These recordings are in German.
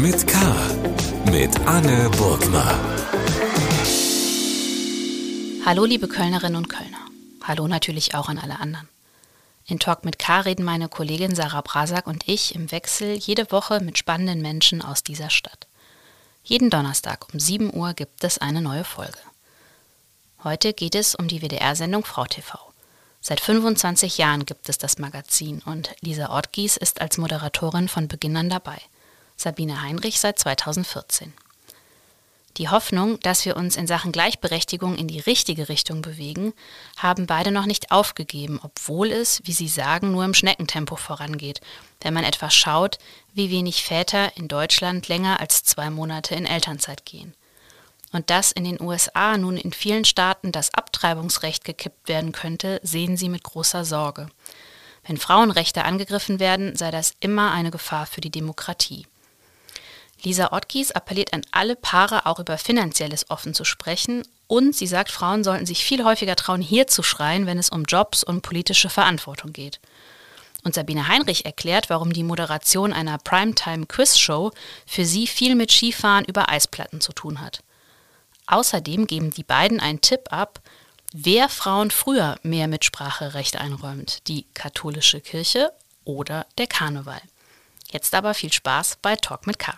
mit K. Mit Anne Burgner. Hallo, liebe Kölnerinnen und Kölner. Hallo natürlich auch an alle anderen. In Talk mit K reden meine Kollegin Sarah Brasak und ich im Wechsel jede Woche mit spannenden Menschen aus dieser Stadt. Jeden Donnerstag um 7 Uhr gibt es eine neue Folge. Heute geht es um die WDR-Sendung Frau TV. Seit 25 Jahren gibt es das Magazin und Lisa Ortgies ist als Moderatorin von Beginn an dabei. Sabine Heinrich seit 2014. Die Hoffnung, dass wir uns in Sachen Gleichberechtigung in die richtige Richtung bewegen, haben beide noch nicht aufgegeben, obwohl es, wie sie sagen, nur im Schneckentempo vorangeht, wenn man etwa schaut, wie wenig Väter in Deutschland länger als zwei Monate in Elternzeit gehen. Und dass in den USA nun in vielen Staaten das Abtreibungsrecht gekippt werden könnte, sehen sie mit großer Sorge. Wenn Frauenrechte angegriffen werden, sei das immer eine Gefahr für die Demokratie. Lisa Ottgies appelliert an alle Paare, auch über Finanzielles offen zu sprechen. Und sie sagt, Frauen sollten sich viel häufiger trauen, hier zu schreien, wenn es um Jobs und politische Verantwortung geht. Und Sabine Heinrich erklärt, warum die Moderation einer Primetime-Quiz-Show für sie viel mit Skifahren über Eisplatten zu tun hat. Außerdem geben die beiden einen Tipp ab, wer Frauen früher mehr Mitspracherecht einräumt, die katholische Kirche oder der Karneval. Jetzt aber viel Spaß bei Talk mit K.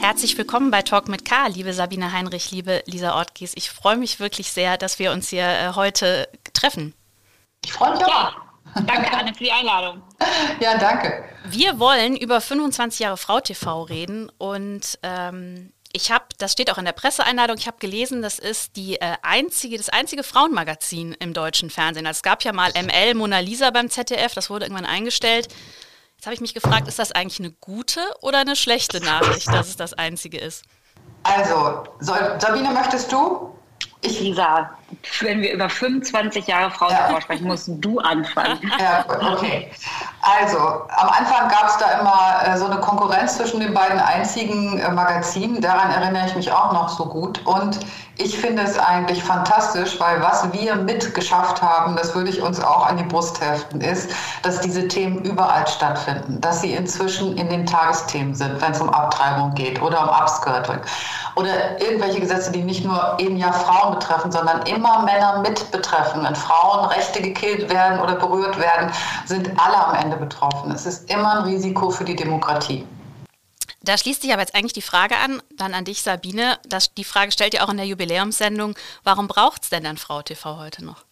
Herzlich willkommen bei Talk mit K, liebe Sabine Heinrich, liebe Lisa Ortgies. Ich freue mich wirklich sehr, dass wir uns hier äh, heute treffen. Ich freue mich auch. Ja, danke, Anne, für die Einladung. Ja, danke. Wir wollen über 25 Jahre Frau TV reden und ähm, ich habe, das steht auch in der Presseeinladung, ich habe gelesen, das ist die äh, einzige, das einzige Frauenmagazin im deutschen Fernsehen. Also es gab ja mal ML Mona Lisa beim ZDF, das wurde irgendwann eingestellt. Jetzt habe ich mich gefragt, ist das eigentlich eine gute oder eine schlechte Nachricht, dass es das einzige ist? Also, Sabine, möchtest du? Ich, Lisa, wenn wir über 25 Jahre Frauensport ja. sprechen, musst du anfangen. Ja, okay. Also, am Anfang gab es da immer äh, so eine Konkurrenz zwischen den beiden einzigen äh, Magazinen. Daran erinnere ich mich auch noch so gut. Und ich finde es eigentlich fantastisch, weil was wir mitgeschafft haben, das würde ich uns auch an die Brust heften, ist, dass diese Themen überall stattfinden. Dass sie inzwischen in den Tagesthemen sind, wenn es um Abtreibung geht oder um Upskirting. Oder irgendwelche Gesetze, die nicht nur eben ja Frauen betreffen, sondern immer Männer mit betreffen. Wenn Frauen Rechte gekillt werden oder berührt werden, sind alle am Ende betroffen. Es ist immer ein Risiko für die Demokratie. Da schließt sich aber jetzt eigentlich die Frage an, dann an dich, Sabine. Das, die Frage stellt ihr auch in der Jubiläumssendung. Warum braucht es denn dann Frau TV heute noch?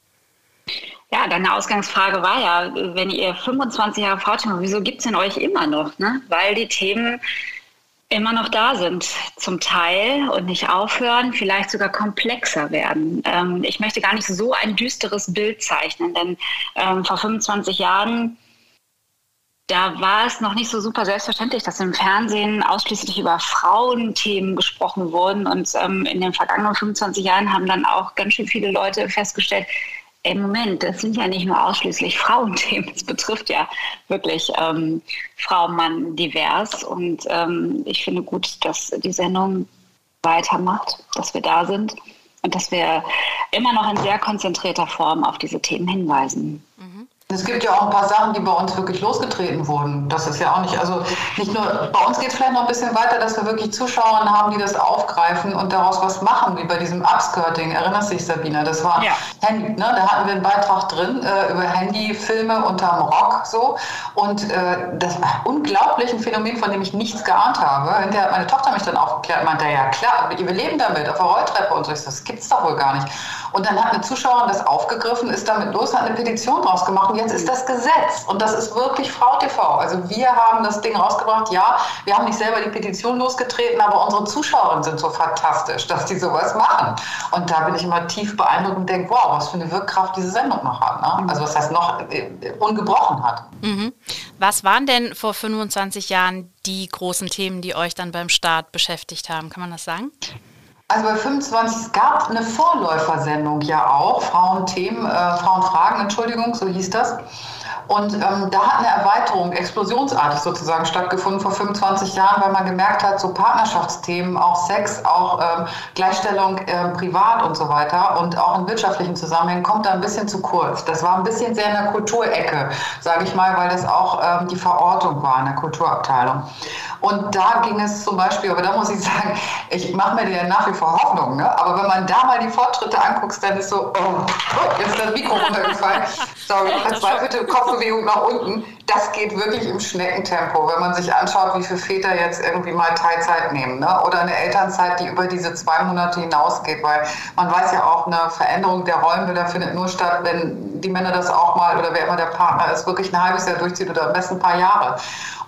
Ja, deine Ausgangsfrage war ja, wenn ihr 25 Jahre Frau TV, wieso gibt es denn euch immer noch? Ne? Weil die Themen immer noch da sind, zum Teil und nicht aufhören, vielleicht sogar komplexer werden. Ähm, ich möchte gar nicht so ein düsteres Bild zeichnen, denn ähm, vor 25 Jahren, da war es noch nicht so super selbstverständlich, dass im Fernsehen ausschließlich über Frauenthemen gesprochen wurden. Und ähm, in den vergangenen 25 Jahren haben dann auch ganz schön viele Leute festgestellt, Ey, Moment, das sind ja nicht nur ausschließlich Frauenthemen, es betrifft ja wirklich ähm, Frau, Mann divers. Und ähm, ich finde gut, dass die Sendung weitermacht, dass wir da sind und dass wir immer noch in sehr konzentrierter Form auf diese Themen hinweisen. Es gibt ja auch ein paar Sachen, die bei uns wirklich losgetreten wurden. Das ist ja auch nicht, also nicht nur, bei uns geht es vielleicht noch ein bisschen weiter, dass wir wirklich Zuschauer haben, die das aufgreifen und daraus was machen, wie bei diesem Upskirting. Erinnerst du dich, Sabine? Das war ja. Handy, ne? Da hatten wir einen Beitrag drin äh, über Handyfilme unterm Rock so. Und äh, das war unglaublich ein Phänomen, von dem ich nichts geahnt habe. Hinterher hat meine Tochter mich dann aufgeklärt und meinte, ja klar, wir leben damit auf der Rolltreppe und so. Ich so, das gibt's doch wohl gar nicht. Und dann hat eine Zuschauerin das aufgegriffen, ist damit los, hat eine Petition draus gemacht und jetzt ist das Gesetz. Und das ist wirklich Frau TV. Also wir haben das Ding rausgebracht. Ja, wir haben nicht selber die Petition losgetreten, aber unsere Zuschauerinnen sind so fantastisch, dass die sowas machen. Und da bin ich immer tief beeindruckt und denke, wow, was für eine Wirkkraft diese Sendung noch hat. Ne? Also was heißt noch äh, ungebrochen hat. Mhm. Was waren denn vor 25 Jahren die großen Themen, die euch dann beim Start beschäftigt haben? Kann man das sagen? Also bei 25, es gab eine Vorläufersendung ja auch, Frauenthemen, äh, Frauenfragen, Entschuldigung, so hieß das. Und ähm, da hat eine Erweiterung explosionsartig sozusagen stattgefunden vor 25 Jahren, weil man gemerkt hat, so Partnerschaftsthemen, auch Sex, auch ähm, Gleichstellung äh, privat und so weiter und auch in wirtschaftlichen Zusammenhängen kommt da ein bisschen zu kurz. Das war ein bisschen sehr in der Kulturecke, sage ich mal, weil das auch ähm, die Verortung war in der Kulturabteilung. Und da ging es zum Beispiel, aber da muss ich sagen, ich mache mir ja nach wie vor Hoffnung, ne? aber wenn man da mal die Fortschritte anguckt, dann ist so, oh, oh jetzt ist das Mikro runtergefallen. Sorry, verzweifelte Kopfbewegung nach unten. Das geht wirklich im Schneckentempo, wenn man sich anschaut, wie viele Väter jetzt irgendwie mal Teilzeit nehmen ne? oder eine Elternzeit, die über diese zwei Monate hinausgeht, weil man weiß ja auch, eine Veränderung der Rollenbilder findet nur statt, wenn die Männer das auch mal oder wer immer der Partner ist, wirklich ein halbes Jahr durchzieht oder am besten ein paar Jahre.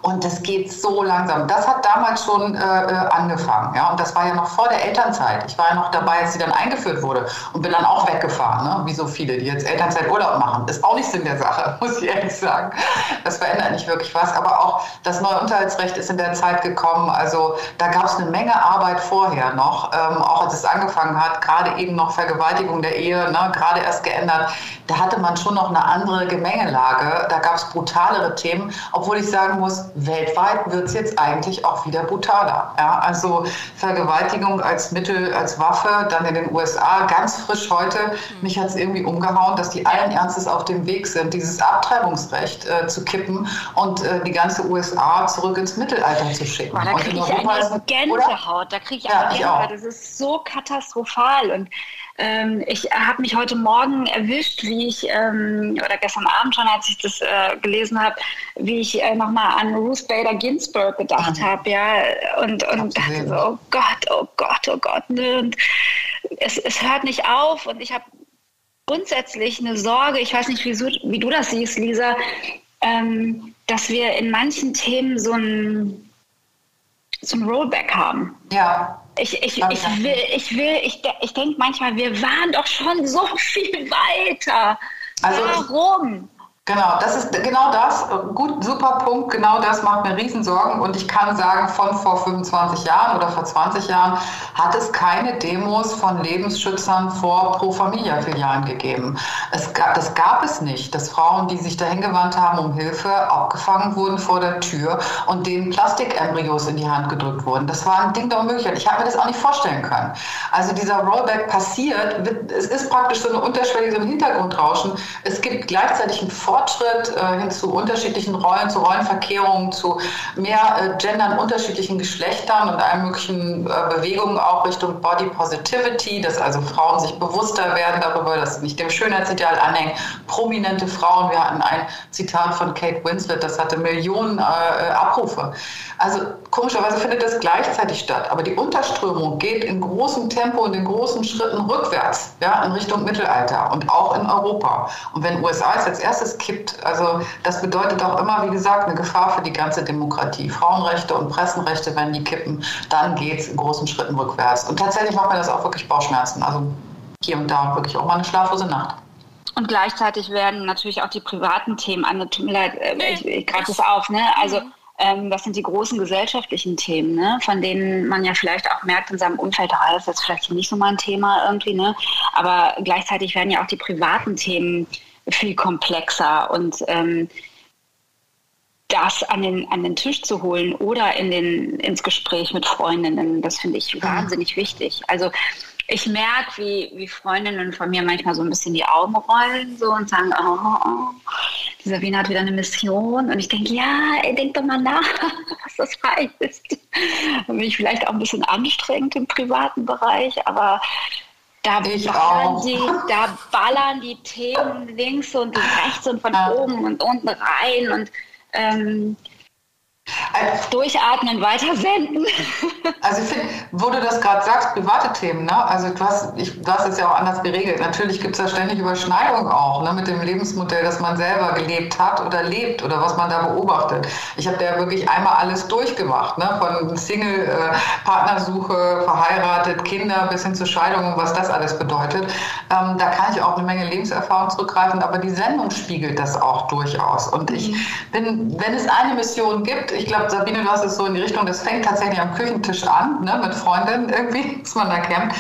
Und das geht so langsam. Das hat damals schon äh, äh, angefangen. Ja? Und das war ja noch vor der Elternzeit. Ich war ja noch dabei, als sie dann eingeführt wurde und bin dann auch weggefahren, ne? wie so viele, die jetzt Elternzeiturlaub machen. Ist auch nicht Sinn der Sache, muss ich ehrlich sagen. Das verändert nicht wirklich was. Aber auch das neue Unterhaltsrecht ist in der Zeit gekommen. Also da gab es eine Menge Arbeit vorher noch, ähm, auch als es angefangen hat. Gerade eben noch Vergewaltigung der Ehe, ne? gerade erst geändert. Da hatte man schon noch eine andere Gemengelage. Da gab es brutalere Themen, obwohl ich sagen muss, weltweit wird es jetzt eigentlich auch wieder brutaler. Ja? Also Vergewaltigung als Mittel, als Waffe, dann in den USA ganz frisch heute. Mich hat es irgendwie umgehauen, dass die allen Ernstes auf dem Weg sind, dieses Abtreibungsrecht äh, zu kippen und äh, die ganze USA zurück ins Mittelalter zu schicken. Boah, da kriege ich eine Gänsehaut. Da kriege ich eine ja, Gänsehaut. Das ist so katastrophal. Und ähm, ich habe mich heute Morgen erwischt, wie ich, ähm, oder gestern Abend schon, als ich das äh, gelesen habe, wie ich äh, nochmal an Ruth Bader Ginsburg gedacht mhm. habe, ja, und, und dachte so, oh Gott, oh Gott, oh Gott, ne? und es, es hört nicht auf und ich habe grundsätzlich eine Sorge, ich weiß nicht, wie, wie du das siehst, Lisa, ähm, dass wir in manchen Themen so ein, so ein Rollback haben. Ja. Ich, ich, ich will, ich will, ich, ich denke manchmal, wir waren doch schon so viel weiter. Also Warum? Genau, das ist genau das. Gut, super Punkt. Genau das macht mir Riesensorgen. Und ich kann sagen, von vor 25 Jahren oder vor 20 Jahren hat es keine Demos von Lebensschützern vor Pro Familia-Filialen gegeben. Es gab, das gab es nicht, dass Frauen, die sich dahin gewandt haben um Hilfe, abgefangen wurden vor der Tür und denen Plastikembryos in die Hand gedrückt wurden. Das war ein Ding der Unmöglichkeit. Ich habe mir das auch nicht vorstellen können. Also dieser Rollback passiert, es ist praktisch so eine unterschwellige, Hintergrundrauschen. Es gibt gleichzeitig ein Fortschritt äh, hin zu unterschiedlichen Rollen, zu Rollenverkehrungen, zu mehr äh, Gendern unterschiedlichen Geschlechtern und allen möglichen äh, Bewegungen auch Richtung Body Positivity, dass also Frauen sich bewusster werden darüber, dass sie nicht dem Schönheitsideal anhängen. Prominente Frauen, wir hatten ein Zitat von Kate Winslet, das hatte Millionen äh, äh, Abrufe. Also komischerweise findet das gleichzeitig statt, aber die Unterströmung geht in großem Tempo und in großen Schritten rückwärts, ja, in Richtung Mittelalter und auch in Europa. Und wenn USA es als erstes kippt. Also das bedeutet auch immer, wie gesagt, eine Gefahr für die ganze Demokratie. Frauenrechte und Pressenrechte, wenn die kippen, dann geht es in großen Schritten rückwärts. Und tatsächlich macht mir das auch wirklich Bauchschmerzen. Also hier und da wirklich auch mal eine schlaflose Nacht. Und gleichzeitig werden natürlich auch die privaten Themen an. Tut mir leid, äh, ich, ich greife das auf. Ne? Also mhm. Ähm, das sind die großen gesellschaftlichen Themen, ne? von denen man ja vielleicht auch merkt in seinem Umfeld, ah, das ist jetzt vielleicht nicht so mein Thema irgendwie. Ne? Aber gleichzeitig werden ja auch die privaten Themen viel komplexer und ähm, das an den, an den Tisch zu holen oder in den, ins Gespräch mit Freundinnen, das finde ich wahnsinnig wichtig. Also ich merke, wie, wie Freundinnen von mir manchmal so ein bisschen die Augen rollen so und sagen, oh, oh, oh die Sabine hat wieder eine Mission. Und ich denke, ja, ey, denk doch mal nach, was das heißt. Da bin ich vielleicht auch ein bisschen anstrengend im privaten Bereich, aber da ballern, die, da ballern die Themen links und rechts und von oben und unten rein und ähm, Durchatmen, weitersenden. Also ich finde, wo du das gerade sagst, private Themen, ne? Also du hast, ich, du hast es ja auch anders geregelt. Natürlich gibt es da ständig Überschneidungen auch, ne? Mit dem Lebensmodell, das man selber gelebt hat oder lebt oder was man da beobachtet. Ich habe da ja wirklich einmal alles durchgemacht, ne? Von Single, äh, Partnersuche, verheiratet, Kinder bis hin zur Scheidung und was das alles bedeutet. Ähm, da kann ich auch eine Menge Lebenserfahrung zurückgreifen, aber die Sendung spiegelt das auch durchaus. Und ich mhm. bin, wenn es eine Mission gibt, ich glaube, Sabine, du hast es so in die Richtung, das fängt tatsächlich am Küchentisch an, ne, mit Freundinnen irgendwie, was man da kennt.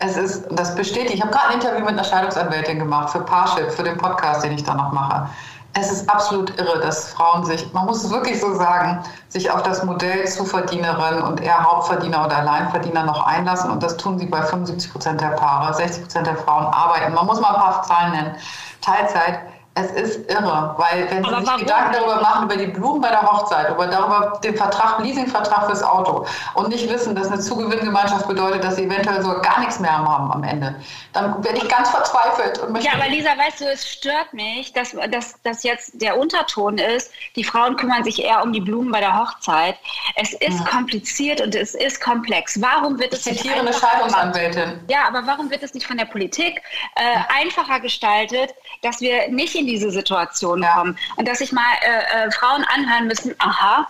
Es ist, das bestätigt, ich habe gerade ein Interview mit einer Scheidungsanwältin gemacht für Parship, für den Podcast, den ich da noch mache. Es ist absolut irre, dass Frauen sich, man muss es wirklich so sagen, sich auf das Modell Zuverdienerin und eher Hauptverdiener oder Alleinverdiener noch einlassen. Und das tun sie bei 75 Prozent der Paare. 60 Prozent der Frauen arbeiten. Man muss mal ein paar Zahlen nennen. Teilzeit es ist irre, weil wenn Sie sich? Gedanken darüber machen, über die Blumen bei der Hochzeit, über darüber den Vertrag, Leasingvertrag fürs Auto und nicht wissen, dass eine Zugewinngemeinschaft bedeutet, dass sie eventuell so gar nichts mehr haben am Ende, dann werde ich ganz verzweifelt. Und ja, aber Lisa, weißt du, es stört mich, dass, dass, dass jetzt der Unterton ist, die Frauen kümmern sich eher um die Blumen bei der Hochzeit. Es ist ja. kompliziert und es ist komplex. Warum wird es ich zitiere eine Scheidungsanwältin. Ja, aber warum wird es nicht von der Politik äh, einfacher gestaltet, dass wir nicht in diese Situation ja. kommen. Und dass sich mal äh, äh, Frauen anhören müssen, aha,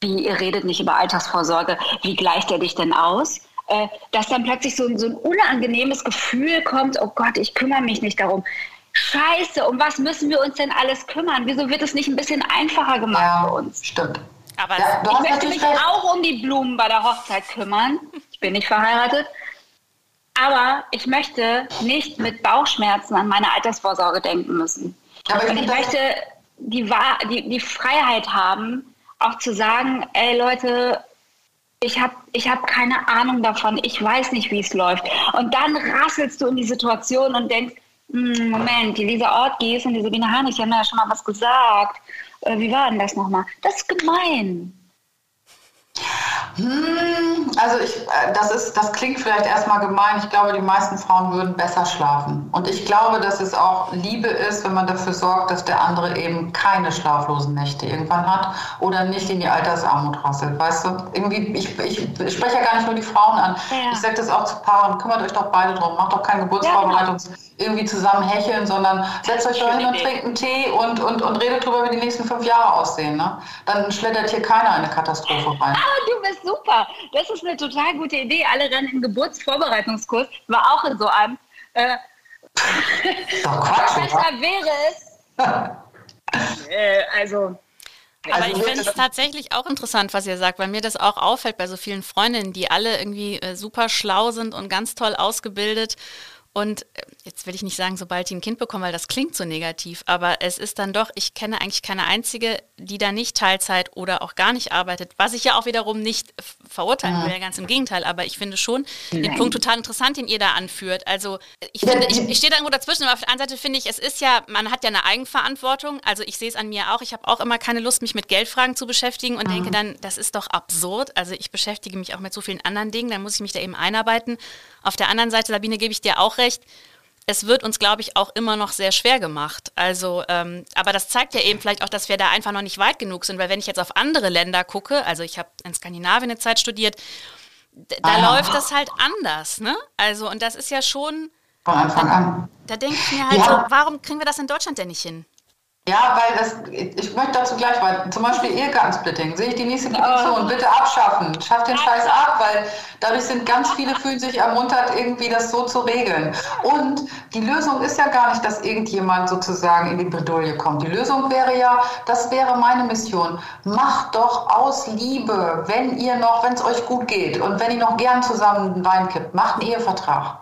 wie ihr redet nicht über Altersvorsorge, wie gleicht er dich denn aus? Äh, dass dann plötzlich so, so ein unangenehmes Gefühl kommt, oh Gott, ich kümmere mich nicht darum. Scheiße, um was müssen wir uns denn alles kümmern? Wieso wird es nicht ein bisschen einfacher gemacht ja, für uns? Stimmt. Aber ja, ich möchte mich auch um die Blumen bei der Hochzeit kümmern. Ich bin nicht verheiratet. Aber ich möchte nicht mit Bauchschmerzen an meine Altersvorsorge denken müssen. Aber ich, ich möchte die, die, die Freiheit haben, auch zu sagen, ey Leute, ich habe ich hab keine Ahnung davon, ich weiß nicht, wie es läuft. Und dann rasselst du in die Situation und denkst, hm, Moment, die Lisa Ortgies und die Sabine Harnig, die haben ja schon mal was gesagt. Äh, wie war denn das nochmal? Das ist gemein. Hm, also ich, äh, das ist, das klingt vielleicht erstmal gemein. Ich glaube, die meisten Frauen würden besser schlafen. Und ich glaube, dass es auch Liebe ist, wenn man dafür sorgt, dass der andere eben keine schlaflosen Nächte irgendwann hat oder nicht in die Altersarmut rasselt. Weißt du? Irgendwie, ich, ich, ich spreche ja gar nicht nur die Frauen an. Ja. Ich sage das auch zu Paaren, kümmert euch doch beide drum, macht doch kein Geburtsvorbereitungs ja, genau. irgendwie zusammen hecheln, sondern setzt euch doch hin und trinkt einen Tee und, und, und redet drüber, wie die nächsten fünf Jahre aussehen. Ne? Dann schlittert hier keiner eine Katastrophe rein. Ah, du bist super. Das ist eine total gute Idee. Alle rennen in Geburtsvorbereitungskurs. War auch in so einem. Äh, Doch Quatsch, besser wäre es. äh, also. Aber also ich finde es tatsächlich auch interessant, was ihr sagt, weil mir das auch auffällt bei so vielen Freundinnen, die alle irgendwie äh, super schlau sind und ganz toll ausgebildet und äh, jetzt will ich nicht sagen, sobald die ein Kind bekommen, weil das klingt so negativ, aber es ist dann doch, ich kenne eigentlich keine einzige, die da nicht Teilzeit oder auch gar nicht arbeitet, was ich ja auch wiederum nicht verurteilen will, ganz im Gegenteil, aber ich finde schon Nein. den Punkt total interessant, den ihr da anführt. Also ich finde, ich, ich stehe da irgendwo dazwischen, aber auf der anderen Seite finde ich, es ist ja, man hat ja eine Eigenverantwortung, also ich sehe es an mir auch, ich habe auch immer keine Lust, mich mit Geldfragen zu beschäftigen und mhm. denke dann, das ist doch absurd, also ich beschäftige mich auch mit so vielen anderen Dingen, dann muss ich mich da eben einarbeiten. Auf der anderen Seite, Sabine, gebe ich dir auch recht, es wird uns, glaube ich, auch immer noch sehr schwer gemacht. Also, ähm, aber das zeigt ja eben vielleicht auch, dass wir da einfach noch nicht weit genug sind, weil wenn ich jetzt auf andere Länder gucke, also ich habe in Skandinavien eine Zeit studiert, da ah. läuft das halt anders, ne? Also, und das ist ja schon. Von Anfang an. Da denke ich mir halt ja. so, warum kriegen wir das in Deutschland denn nicht hin? Ja, weil das, ich möchte dazu gleich mal, zum Beispiel Ehegattensplitting, sehe ich die nächste Petition, bitte abschaffen, schafft den Scheiß ab, weil dadurch sind ganz viele fühlen sich ermuntert, irgendwie das so zu regeln. Und die Lösung ist ja gar nicht, dass irgendjemand sozusagen in die Bredouille kommt. Die Lösung wäre ja, das wäre meine Mission, macht doch aus Liebe, wenn ihr noch, wenn es euch gut geht und wenn ihr noch gern zusammen Wein kippt, macht einen Ehevertrag.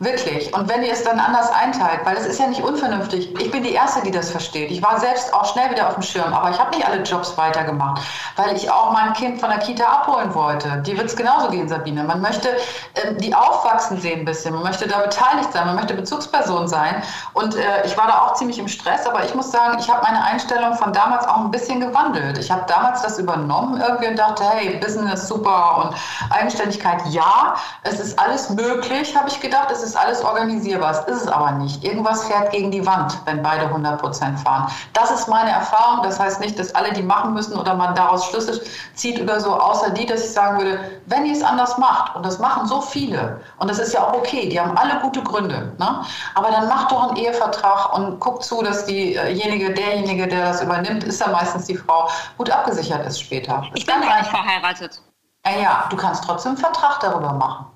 Wirklich. Und wenn ihr es dann anders einteilt, weil es ist ja nicht unvernünftig. Ich bin die Erste, die das versteht. Ich war selbst auch schnell wieder auf dem Schirm, aber ich habe nicht alle Jobs weitergemacht, weil ich auch mein Kind von der Kita abholen wollte. Die wird es genauso gehen, Sabine. Man möchte äh, die aufwachsen sehen ein bisschen. Man möchte da beteiligt sein. Man möchte Bezugsperson sein. Und äh, ich war da auch ziemlich im Stress, aber ich muss sagen, ich habe meine Einstellung von damals auch ein bisschen gewandelt. Ich habe damals das übernommen irgendwie und dachte, hey, Business super und Eigenständigkeit ja. Es ist alles möglich, habe ich gedacht. Es ist ist alles organisierbar. Es ist es aber nicht. Irgendwas fährt gegen die Wand, wenn beide 100 Prozent fahren. Das ist meine Erfahrung. Das heißt nicht, dass alle die machen müssen oder man daraus Schlüsse zieht oder so, außer die, dass ich sagen würde, wenn ihr es anders macht, und das machen so viele, und das ist ja auch okay, die haben alle gute Gründe, ne? aber dann macht doch einen Ehevertrag und guckt zu, dass diejenige, derjenige, der das übernimmt, ist ja meistens die Frau, gut abgesichert ist später. Das ich bin gar nicht verheiratet. Ja, ja, du kannst trotzdem einen Vertrag darüber machen.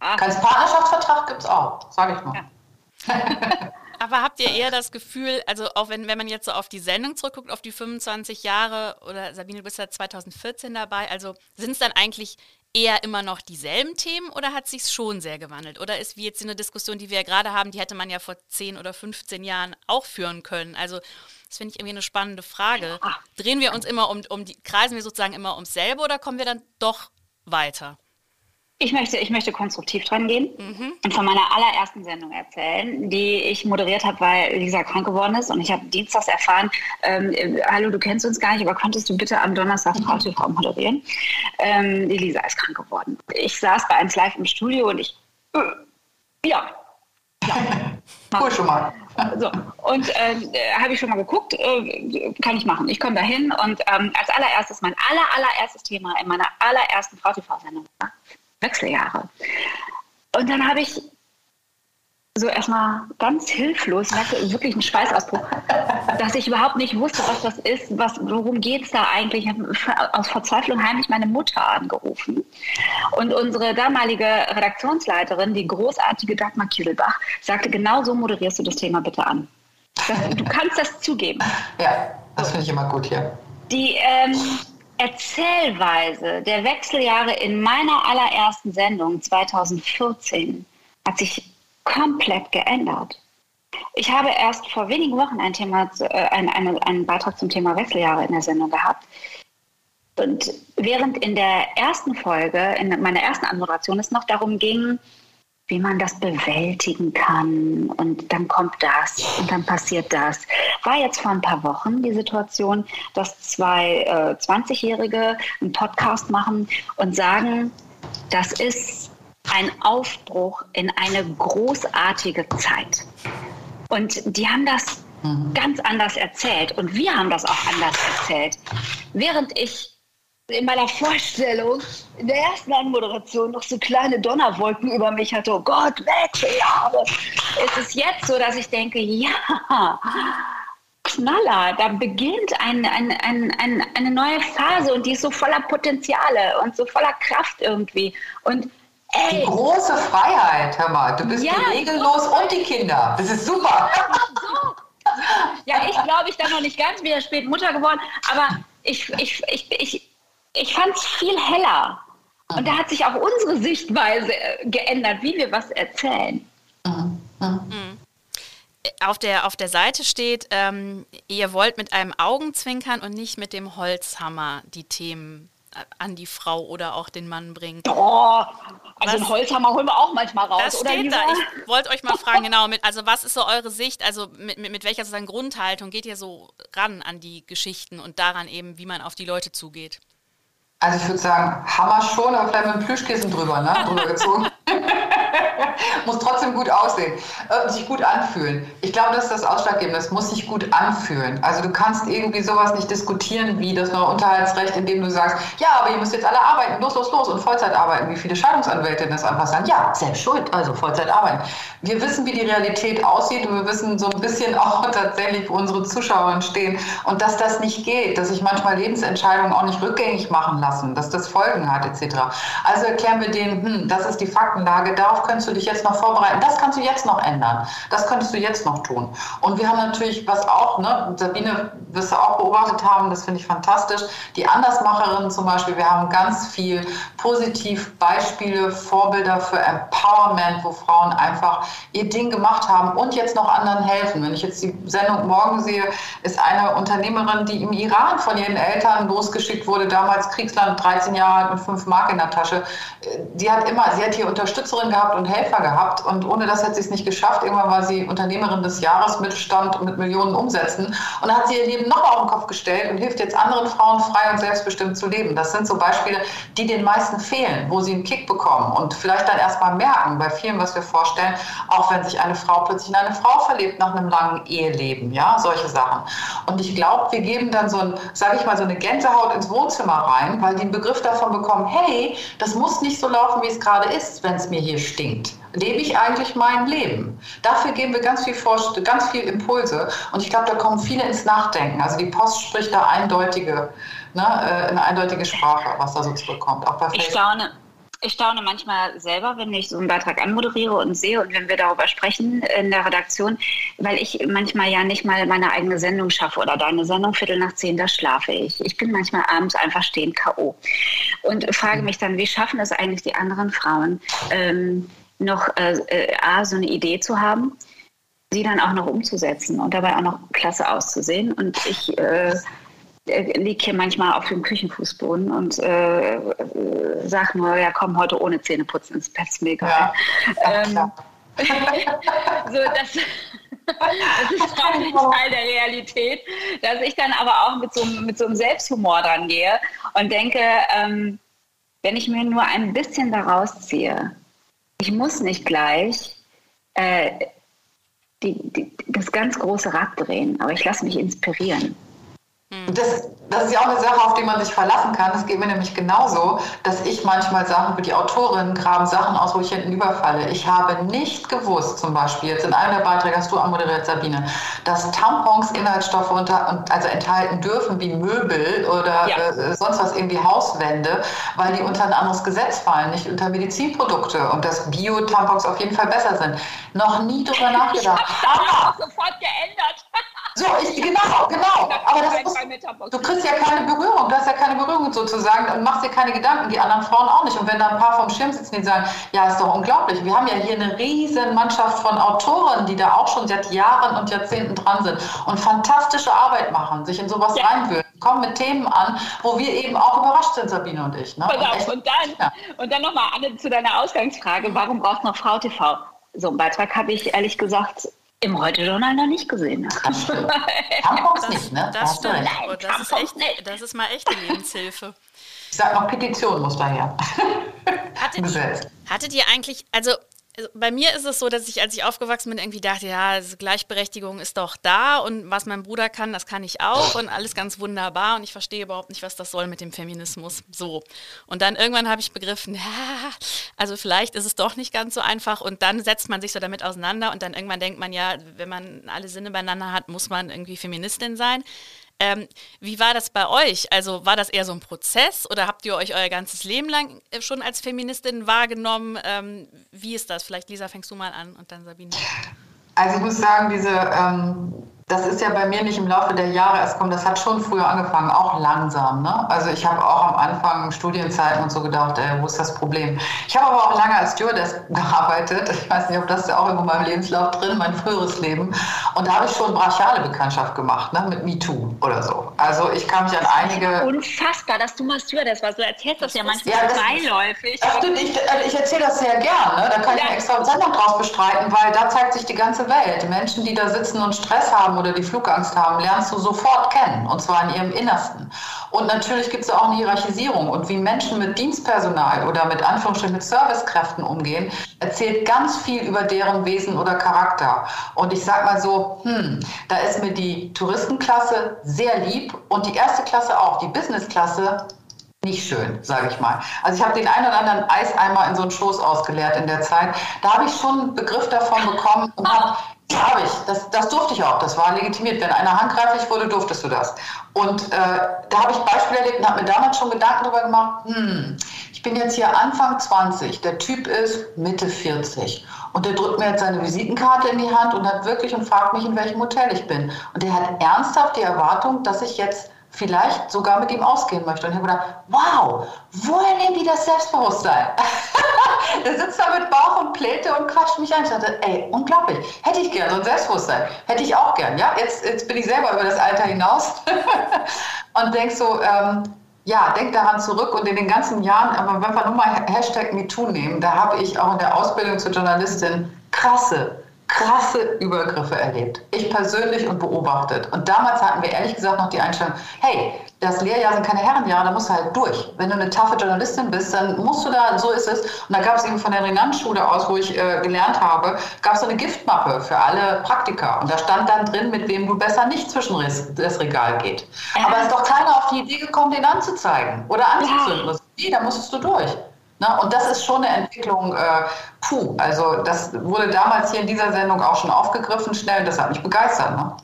Kein Partnerschaftsvertrag gibt es auch, sage ich mal. Ja. Aber habt ihr eher das Gefühl, also auch wenn, wenn man jetzt so auf die Sendung zurückguckt, auf die 25 Jahre, oder Sabine, du bist ja 2014 dabei, also sind es dann eigentlich eher immer noch dieselben Themen oder hat sich schon sehr gewandelt? Oder ist wie jetzt eine Diskussion, die wir ja gerade haben, die hätte man ja vor 10 oder 15 Jahren auch führen können? Also Das finde ich irgendwie eine spannende Frage. Ah. Drehen wir uns immer um, um die, kreisen wir sozusagen immer ums selbe oder kommen wir dann doch weiter? Ich möchte, ich möchte konstruktiv dran gehen mhm. und von meiner allerersten Sendung erzählen, die ich moderiert habe, weil Lisa krank geworden ist. Und ich habe dienstags erfahren, ähm, hallo, du kennst uns gar nicht, aber könntest du bitte am Donnerstag Frau mhm. TV moderieren? Ähm, die Lisa ist krank geworden. Ich saß bei 1 Live im Studio und ich, äh, ja, ja. Cool schon mal. So, und äh, habe ich schon mal geguckt, äh, kann ich machen. Ich komme da hin und ähm, als allererstes, mein aller, allererstes Thema in meiner allerersten VTV-Sendung war Wechseljahre. Und dann habe ich so erstmal ganz hilflos, merkte wirklich einen Schweißausbruch, dass ich überhaupt nicht wusste, was das ist, was, worum geht es da eigentlich. Ich habe aus Verzweiflung heimlich meine Mutter angerufen. Und unsere damalige Redaktionsleiterin, die großartige Dagmar Kiedelbach, sagte, genau so moderierst du das Thema bitte an. Du kannst das zugeben. Ja, das finde ich immer gut hier. Die, ähm, Erzählweise der Wechseljahre in meiner allerersten Sendung 2014 hat sich komplett geändert. Ich habe erst vor wenigen Wochen ein Thema, äh, ein, eine, einen Beitrag zum Thema Wechseljahre in der Sendung gehabt. Und während in der ersten Folge, in meiner ersten Anmoderation, es noch darum ging, wie man das bewältigen kann. Und dann kommt das und dann passiert das. War jetzt vor ein paar Wochen die Situation, dass zwei äh, 20-Jährige einen Podcast machen und sagen, das ist ein Aufbruch in eine großartige Zeit. Und die haben das mhm. ganz anders erzählt und wir haben das auch anders erzählt. Während ich in meiner Vorstellung in der ersten Anmoderation noch so kleine Donnerwolken über mich hatte. Oh Gott, Wechseljahre. Es ist jetzt so, dass ich denke, ja, Knaller, da beginnt ein, ein, ein, ein, eine neue Phase und die ist so voller Potenziale und so voller Kraft irgendwie. Und Ey. Die große Freiheit, hör mal. Du bist ja, regellos so. und die Kinder. Das ist super. So. Ja, ich glaube, ich bin noch nicht ganz wieder spät Mutter geworden, aber ich, ich, ich, ich, ich fand es viel heller. Und da hat sich auch unsere Sichtweise äh, geändert, wie wir was erzählen. Mhm. Mhm. Auf der, auf der Seite steht, ähm, ihr wollt mit einem Augenzwinkern und nicht mit dem Holzhammer die Themen äh, an die Frau oder auch den Mann bringen. Oh, also was, einen Holzhammer holen wir auch manchmal raus, das oder? Steht da. Ich wollte euch mal fragen, genau, mit, also was ist so eure Sicht, also mit, mit, mit welcher sozusagen Grundhaltung geht ihr so ran an die Geschichten und daran eben, wie man auf die Leute zugeht? Also ich würde sagen, Hammer schon, aber vielleicht mit einem Plüschkissen drüber, ne? drüber gezogen. muss trotzdem gut aussehen, äh, sich gut anfühlen. Ich glaube, das ist das Ausschlaggebende. Es muss sich gut anfühlen. Also du kannst irgendwie sowas nicht diskutieren wie das neue Unterhaltsrecht, indem du sagst, ja, aber ihr müsst jetzt alle arbeiten, los, los, los und Vollzeit arbeiten. Wie viele Scheidungsanwältinnen das einfach sagen, ja, selbst schuld, also Vollzeit arbeiten. Wir wissen, wie die Realität aussieht und wir wissen so ein bisschen auch tatsächlich, wo unsere Zuschauer stehen und dass das nicht geht, dass sich manchmal Lebensentscheidungen auch nicht rückgängig machen lassen lassen, dass das Folgen hat etc. Also erklären wir denen, hm, das ist die Faktenlage, darauf könntest du dich jetzt noch vorbereiten, das kannst du jetzt noch ändern, das könntest du jetzt noch tun. Und wir haben natürlich, was auch, ne, Sabine, wirst du auch beobachtet haben, das finde ich fantastisch, die Andersmacherinnen zum Beispiel, wir haben ganz viel positiv Beispiele, Vorbilder für Empowerment, wo Frauen einfach ihr Ding gemacht haben und jetzt noch anderen helfen. Wenn ich jetzt die Sendung morgen sehe, ist eine Unternehmerin, die im Iran von ihren Eltern losgeschickt wurde, damals Kriegs Deutschland, 13 Jahre mit 5 Mark in der Tasche. Die hat immer, sie hat hier Unterstützerin gehabt und Helfer gehabt und ohne das hätte sie es nicht geschafft. Irgendwann war sie Unternehmerin des Jahres, Mittelstand mit Millionen Umsätzen und hat sie ihr Leben noch auf den Kopf gestellt und hilft jetzt anderen Frauen frei und selbstbestimmt zu leben. Das sind so Beispiele, die den meisten fehlen, wo sie einen Kick bekommen und vielleicht dann erstmal merken, bei vielen, was wir vorstellen, auch wenn sich eine Frau plötzlich in eine Frau verliebt nach einem langen Eheleben, ja, solche Sachen. Und ich glaube, wir geben dann so ein, sage ich mal, so eine Gänsehaut ins Wohnzimmer rein, die einen Begriff davon bekommen, hey, das muss nicht so laufen, wie es gerade ist, wenn es mir hier stinkt. Lebe ich eigentlich mein Leben? Dafür geben wir ganz viel, Vorst ganz viel Impulse und ich glaube, da kommen viele ins Nachdenken. Also die Post spricht da eindeutige, ne, äh, eine eindeutige Sprache, was da so zurückkommt. Auch bei Facebook. Ich staune ich staune manchmal selber, wenn ich so einen Beitrag anmoderiere und sehe und wenn wir darüber sprechen in der Redaktion, weil ich manchmal ja nicht mal meine eigene Sendung schaffe oder deine Sendung Viertel nach zehn, da schlafe ich. Ich bin manchmal abends einfach stehend K.O. und frage mich dann, wie schaffen es eigentlich die anderen Frauen, ähm, noch äh, A, so eine Idee zu haben, sie dann auch noch umzusetzen und dabei auch noch klasse auszusehen. Und ich äh, liege hier manchmal auf dem Küchenfußboden und äh, äh, sag nur, ja komm, heute ohne Zähne putzen ins Bett, ist mega. Ja. Ähm, so, das, das ist ein Teil der Realität, dass ich dann aber auch mit so, mit so einem Selbsthumor dran gehe und denke, ähm, wenn ich mir nur ein bisschen daraus ziehe, ich muss nicht gleich äh, die, die, das ganz große Rad drehen, aber ich lasse mich inspirieren. Hm. Das, das ist ja auch eine Sache, auf die man sich verlassen kann. Das geht mir nämlich genauso, dass ich manchmal Sachen für die Autorinnen graben Sachen aus, wo ich hinten überfalle. Ich habe nicht gewusst, zum Beispiel, jetzt in einem der Beiträge hast du anmoderiert, Sabine, dass Tampons Inhaltsstoffe unter, also enthalten dürfen wie Möbel oder ja. äh, sonst was irgendwie Hauswände, weil die unter ein anderes Gesetz fallen, nicht unter Medizinprodukte und dass Bio-Tampons auf jeden Fall besser sind. Noch nie drüber nachgedacht. Ich habe auch sofort geändert. So, ich, genau, genau. Aber das muss, du kriegst ja keine Berührung, du hast ja keine Berührung sozusagen und machst dir keine Gedanken, die anderen Frauen auch nicht. Und wenn da ein paar vom Schirm sitzen, die sagen, ja, ist doch unglaublich. Wir haben ja hier eine riesen Mannschaft von Autoren, die da auch schon seit Jahren und Jahrzehnten dran sind und fantastische Arbeit machen, sich in sowas ja. reinwühlen, kommen mit Themen an, wo wir eben auch überrascht sind, Sabine und ich. Ne? Und, echt, und dann, ja. und dann nochmal, Anne, zu deiner Ausgangsfrage, warum braucht noch Frau TV? So einen Beitrag habe ich ehrlich gesagt im Heute-Journal noch nicht gesehen. Das stimmt. Tampons nicht, ne? Das, das stimmt. Nein, das, ist echt, das ist mal echte Lebenshilfe. Ich sag noch, Petition muss daher. Hattet, hattet ihr eigentlich, also also bei mir ist es so, dass ich, als ich aufgewachsen bin, irgendwie dachte, ja, Gleichberechtigung ist doch da und was mein Bruder kann, das kann ich auch und alles ganz wunderbar und ich verstehe überhaupt nicht, was das soll mit dem Feminismus. So. Und dann irgendwann habe ich begriffen, ja, also vielleicht ist es doch nicht ganz so einfach und dann setzt man sich so damit auseinander und dann irgendwann denkt man ja, wenn man alle Sinne beieinander hat, muss man irgendwie Feministin sein. Ähm, wie war das bei euch? Also war das eher so ein Prozess oder habt ihr euch euer ganzes Leben lang äh, schon als Feministin wahrgenommen? Ähm, wie ist das? Vielleicht Lisa, fängst du mal an und dann Sabine. Also ich muss sagen, diese ähm, das ist ja bei mir nicht im Laufe der Jahre erst gekommen, das hat schon früher angefangen, auch langsam. Ne? Also ich habe auch am Anfang Studienzeiten und so gedacht, ey, wo ist das Problem? Ich habe aber auch lange als Stewardess gearbeitet. Ich weiß nicht, ob das ja auch irgendwo in meinem Lebenslauf drin, mein früheres Leben. Und da habe ich schon brachiale Bekanntschaft gemacht, ne? mit MeToo oder so. Also ich kann mich an einige... Unfassbar, dass du mal Stewardess warst. Du erzählst das ja manchmal ja, beiläufig. Das stimmt, ich, äh, ich erzähle das sehr gern. Ne? Da kann ja. ich eine extra Sendung draus bestreiten, weil da zeigt sich die ganze Welt. Menschen, die da sitzen und Stress haben oder die Flugangst haben, lernst du sofort kennen, und zwar in ihrem Innersten. Und natürlich gibt es auch eine Hierarchisierung. Und wie Menschen mit Dienstpersonal oder mit Anführungsstrichen mit Servicekräften umgehen, erzählt ganz viel über deren Wesen oder Charakter. Und ich sag mal so, hm, da ist mir die Touristenklasse sehr lieb und die erste Klasse auch, die Businessklasse nicht schön, sage ich mal. Also ich habe den einen oder anderen Eiseimer in so einen Schoß ausgeleert in der Zeit. Da habe ich schon einen Begriff davon bekommen und habe habe ich. Das, das durfte ich auch. Das war legitimiert. Wenn einer handgreiflich wurde, durftest du das. Und äh, da habe ich Beispiele erlebt und habe mir damals schon Gedanken darüber gemacht, hm, ich bin jetzt hier Anfang 20, der Typ ist Mitte 40 und der drückt mir jetzt seine Visitenkarte in die Hand und hat wirklich und fragt mich, in welchem Hotel ich bin. Und der hat ernsthaft die Erwartung, dass ich jetzt vielleicht sogar mit ihm ausgehen möchte. Und ich habe gedacht, wow, woher nehmen die das Selbstbewusstsein? der sitzt da mit Bauch und Pläte und quatscht mich an. Ich dachte, ey, unglaublich, hätte ich gern so ein Selbstbewusstsein. Hätte ich auch gern. Ja, jetzt, jetzt bin ich selber über das Alter hinaus und denk so, ähm, ja, denk daran zurück und in den ganzen Jahren, aber wenn wir nur mal Hashtag MeToo nehmen, da habe ich auch in der Ausbildung zur Journalistin krasse krasse Übergriffe erlebt. Ich persönlich und beobachtet. Und damals hatten wir ehrlich gesagt noch die Einstellung, hey, das Lehrjahr sind keine Herrenjahre, da musst du halt durch. Wenn du eine taffe Journalistin bist, dann musst du da, so ist es. Und da gab es eben von der Renanschule aus, wo ich äh, gelernt habe, gab es so eine Giftmappe für alle Praktika. Und da stand dann drin, mit wem du besser nicht zwischen das Regal geht. Aber es ist doch keiner auf die Idee gekommen, den anzuzeigen oder anzuzünden. Ja. Nee, da musstest du durch. Na, und das ist schon eine Entwicklung, äh, puh, also das wurde damals hier in dieser Sendung auch schon aufgegriffen schnell das hat mich begeistert, ne?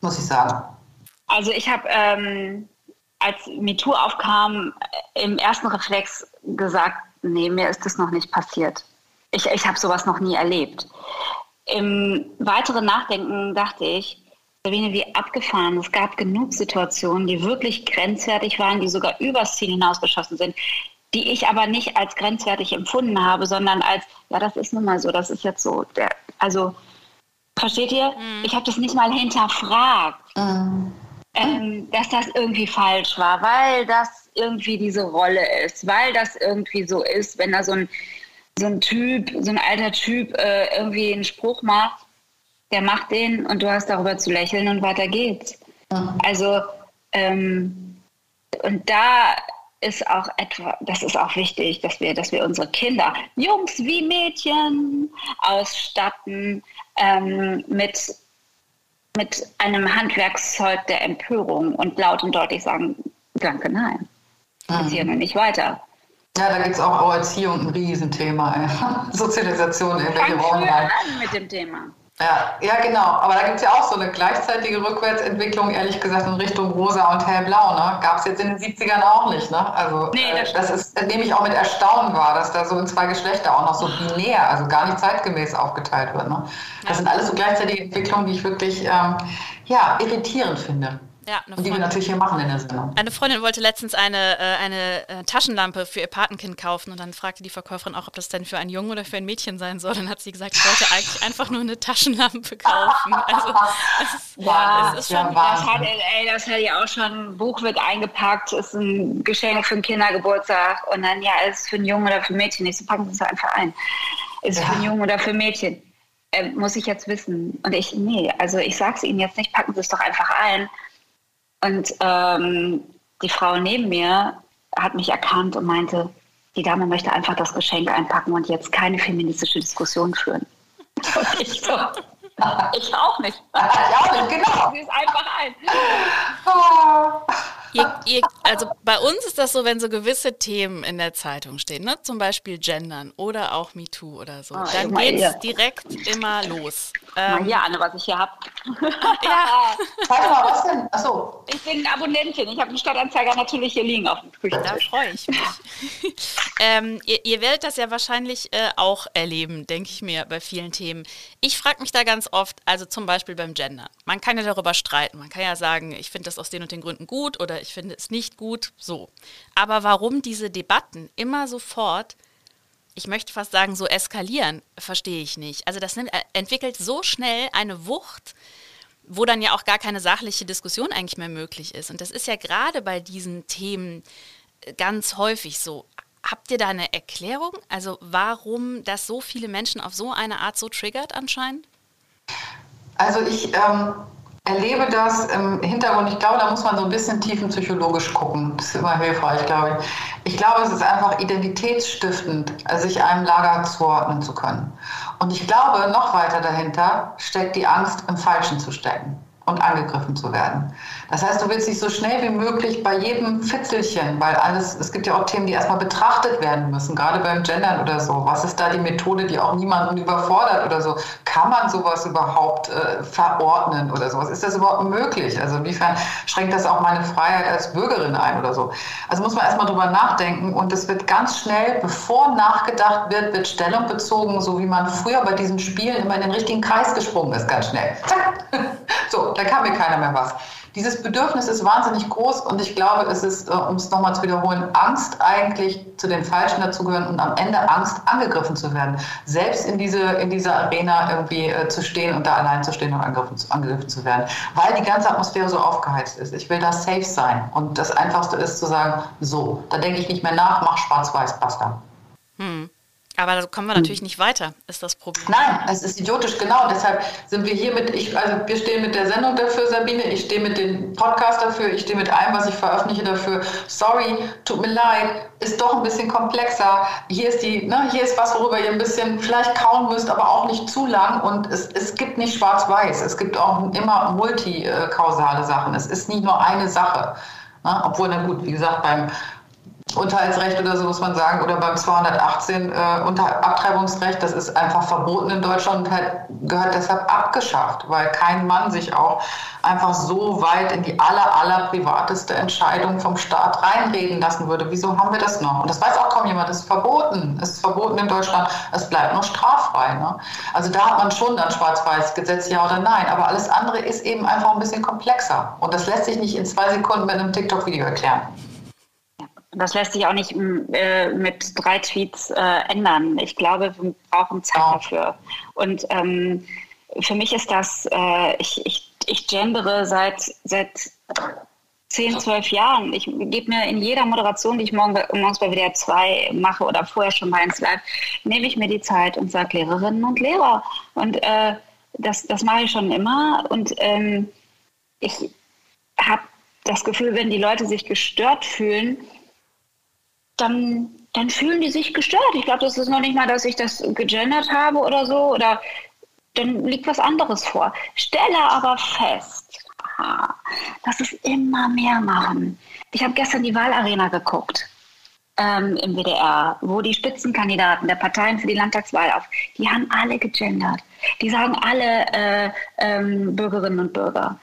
muss ich sagen. Also ich habe, ähm, als MeToo aufkam, im ersten Reflex gesagt, nee, mir ist das noch nicht passiert. Ich, ich habe sowas noch nie erlebt. Im weiteren Nachdenken dachte ich, Sabine, wie abgefahren. Es gab genug Situationen, die wirklich grenzwertig waren, die sogar übers Ziel hinausgeschossen sind, die ich aber nicht als grenzwertig empfunden habe, sondern als, ja, das ist nun mal so, das ist jetzt so. Der, also Versteht ihr? Mhm. Ich habe das nicht mal hinterfragt, mhm. ähm, dass das irgendwie falsch war, weil das irgendwie diese Rolle ist, weil das irgendwie so ist, wenn da so ein, so ein Typ, so ein alter Typ äh, irgendwie einen Spruch macht, der macht den und du hast darüber zu lächeln und weiter geht's. Mhm. Also, ähm, und da ist auch etwa, das ist auch wichtig, dass wir, dass wir unsere Kinder, Jungs wie Mädchen, ausstatten ähm, mit, mit einem Handwerkszeug der Empörung und laut und deutlich sagen, danke, nein. Bis hier noch nicht weiter. Ja, da gibt es auch, Erziehung ein Riesenthema. Sozialisation, in welche Rollen rein. mit dem Thema. Ja, ja, genau. Aber da gibt es ja auch so eine gleichzeitige Rückwärtsentwicklung, ehrlich gesagt, in Richtung rosa und hellblau. Ne? Gab es jetzt in den 70ern auch nicht. Ne? Also, nee, das, äh, das ist, nehme ich auch mit Erstaunen wahr, dass da so in zwei Geschlechter auch noch so binär, also gar nicht zeitgemäß aufgeteilt wird. Ne? Das ja. sind alles so gleichzeitige Entwicklungen, die ich wirklich ähm, ja, irritierend finde. Ja, und die wir natürlich hier machen in der Sendung. Eine Freundin wollte letztens eine, äh, eine äh, Taschenlampe für ihr Patenkind kaufen und dann fragte die Verkäuferin auch, ob das denn für einen Jungen oder für ein Mädchen sein soll. Dann hat sie gesagt, ich wollte eigentlich einfach nur eine Taschenlampe kaufen. Also das ist, ja, das ist schon, ja, das hat, ey, das hat ja auch schon, ein Buch wird eingepackt, ist ein Geschenk für einen Kindergeburtstag und dann, ja, ist es für einen Jungen oder für ein Mädchen. Ich so, packen Sie es einfach ein. Ist es ja. für einen Jungen oder für ein Mädchen? Äh, muss ich jetzt wissen. Und ich, nee, also ich sage es Ihnen jetzt nicht, packen Sie es doch einfach ein. Und ähm, die Frau neben mir hat mich erkannt und meinte, die Dame möchte einfach das Geschenk einpacken und jetzt keine feministische Diskussion führen. Und ich so, ich auch nicht. Ich auch nicht, genau. Sie ist einfach ein. Ihr, ihr, also bei uns ist das so, wenn so gewisse Themen in der Zeitung stehen, ne? zum Beispiel Gendern oder auch MeToo oder so, oh, dann geht es direkt immer los. Ähm, mal hier, Anne, was ich hier habe. ja. Warte mal, was denn? Achso. Ich bin Abonnentin. Ich habe den Stadtanzeiger natürlich hier liegen auf dem Küchentisch. Da freue ich mich. ähm, ihr, ihr, werdet das ja wahrscheinlich äh, auch erleben, denke ich mir, bei vielen Themen. Ich frage mich da ganz oft, also zum Beispiel beim Gender. Man kann ja darüber streiten. Man kann ja sagen, ich finde das aus den und den Gründen gut oder ich finde es nicht gut, so. Aber warum diese Debatten immer sofort, ich möchte fast sagen, so eskalieren, verstehe ich nicht. Also das nimmt, äh, entwickelt so schnell eine Wucht, wo dann ja auch gar keine sachliche Diskussion eigentlich mehr möglich ist. Und das ist ja gerade bei diesen Themen äh, ganz häufig so. Habt ihr da eine Erklärung? Also warum das so viele Menschen auf so eine Art so triggert anscheinend? Also ich ähm, erlebe das im Hintergrund. Ich glaube, da muss man so ein bisschen tiefenpsychologisch gucken. Das ist immer hilfreich, glaube ich. Ich glaube, es ist einfach identitätsstiftend, sich einem Lager zuordnen zu können. Und ich glaube, noch weiter dahinter steckt die Angst, im Falschen zu stecken und angegriffen zu werden. Das heißt, du willst dich so schnell wie möglich bei jedem Fitzelchen, weil alles, es gibt ja auch Themen, die erstmal betrachtet werden müssen, gerade beim Gendern oder so. Was ist da die Methode, die auch niemanden überfordert oder so? Kann man sowas überhaupt äh, verordnen oder sowas? Ist das überhaupt möglich? Also inwiefern schränkt das auch meine Freiheit als Bürgerin ein oder so? Also muss man erstmal drüber nachdenken und es wird ganz schnell, bevor nachgedacht wird, wird Stellung bezogen, so wie man früher bei diesen Spielen immer in den richtigen Kreis gesprungen ist, ganz schnell. Zack. So, da kann mir keiner mehr was. Dieses Bedürfnis ist wahnsinnig groß und ich glaube, es ist, äh, um es nochmal zu wiederholen, Angst eigentlich zu den Falschen dazugehören und am Ende Angst angegriffen zu werden. Selbst in, diese, in dieser Arena irgendwie äh, zu stehen und da allein zu stehen und angegriffen, angegriffen zu werden. Weil die ganze Atmosphäre so aufgeheizt ist. Ich will da safe sein. Und das Einfachste ist zu sagen, so, da denke ich nicht mehr nach, mach schwarz-weiß, basta. Hm. Aber da kommen wir natürlich nicht weiter, ist das Problem. Nein, es ist idiotisch, genau. Deshalb sind wir hier mit, ich, also wir stehen mit der Sendung dafür, Sabine, ich stehe mit dem Podcast dafür, ich stehe mit allem, was ich veröffentliche dafür. Sorry, tut mir leid, ist doch ein bisschen komplexer. Hier ist die, ne, hier ist was, worüber ihr ein bisschen vielleicht kauen müsst, aber auch nicht zu lang. Und es, es gibt nicht schwarz-weiß, es gibt auch immer multikausale Sachen. Es ist nicht nur eine Sache. Ne? Obwohl, na gut, wie gesagt, beim Unterhaltsrecht oder so muss man sagen, oder beim 218 äh, unter Abtreibungsrecht, das ist einfach verboten in Deutschland und halt, gehört deshalb abgeschafft, weil kein Mann sich auch einfach so weit in die aller, aller privateste Entscheidung vom Staat reinreden lassen würde. Wieso haben wir das noch? Und das weiß auch kaum jemand, das ist verboten. Es ist verboten in Deutschland, es bleibt nur straffrei. Ne? Also da hat man schon dann schwarz-weiß Gesetz, ja oder nein. Aber alles andere ist eben einfach ein bisschen komplexer. Und das lässt sich nicht in zwei Sekunden mit einem TikTok-Video erklären. Das lässt sich auch nicht äh, mit drei Tweets äh, ändern. Ich glaube, wir brauchen Zeit dafür. Und ähm, für mich ist das, äh, ich, ich, ich gendere seit, seit zehn, zwölf Jahren. Ich gebe mir in jeder Moderation, die ich morgen, morgens bei WDR 2 mache oder vorher schon bei 1 Live, nehme ich mir die Zeit und sage Lehrerinnen und Lehrer. Und äh, das, das mache ich schon immer. Und ähm, ich habe das Gefühl, wenn die Leute sich gestört fühlen, dann, dann fühlen die sich gestört. Ich glaube, das ist noch nicht mal, dass ich das gegendert habe oder so. Oder dann liegt was anderes vor. Stelle aber fest, dass es immer mehr machen. Ich habe gestern die Wahlarena geguckt ähm, im WDR, wo die Spitzenkandidaten der Parteien für die Landtagswahl auf, die haben alle gegendert. Die sagen alle äh, ähm, Bürgerinnen und Bürger.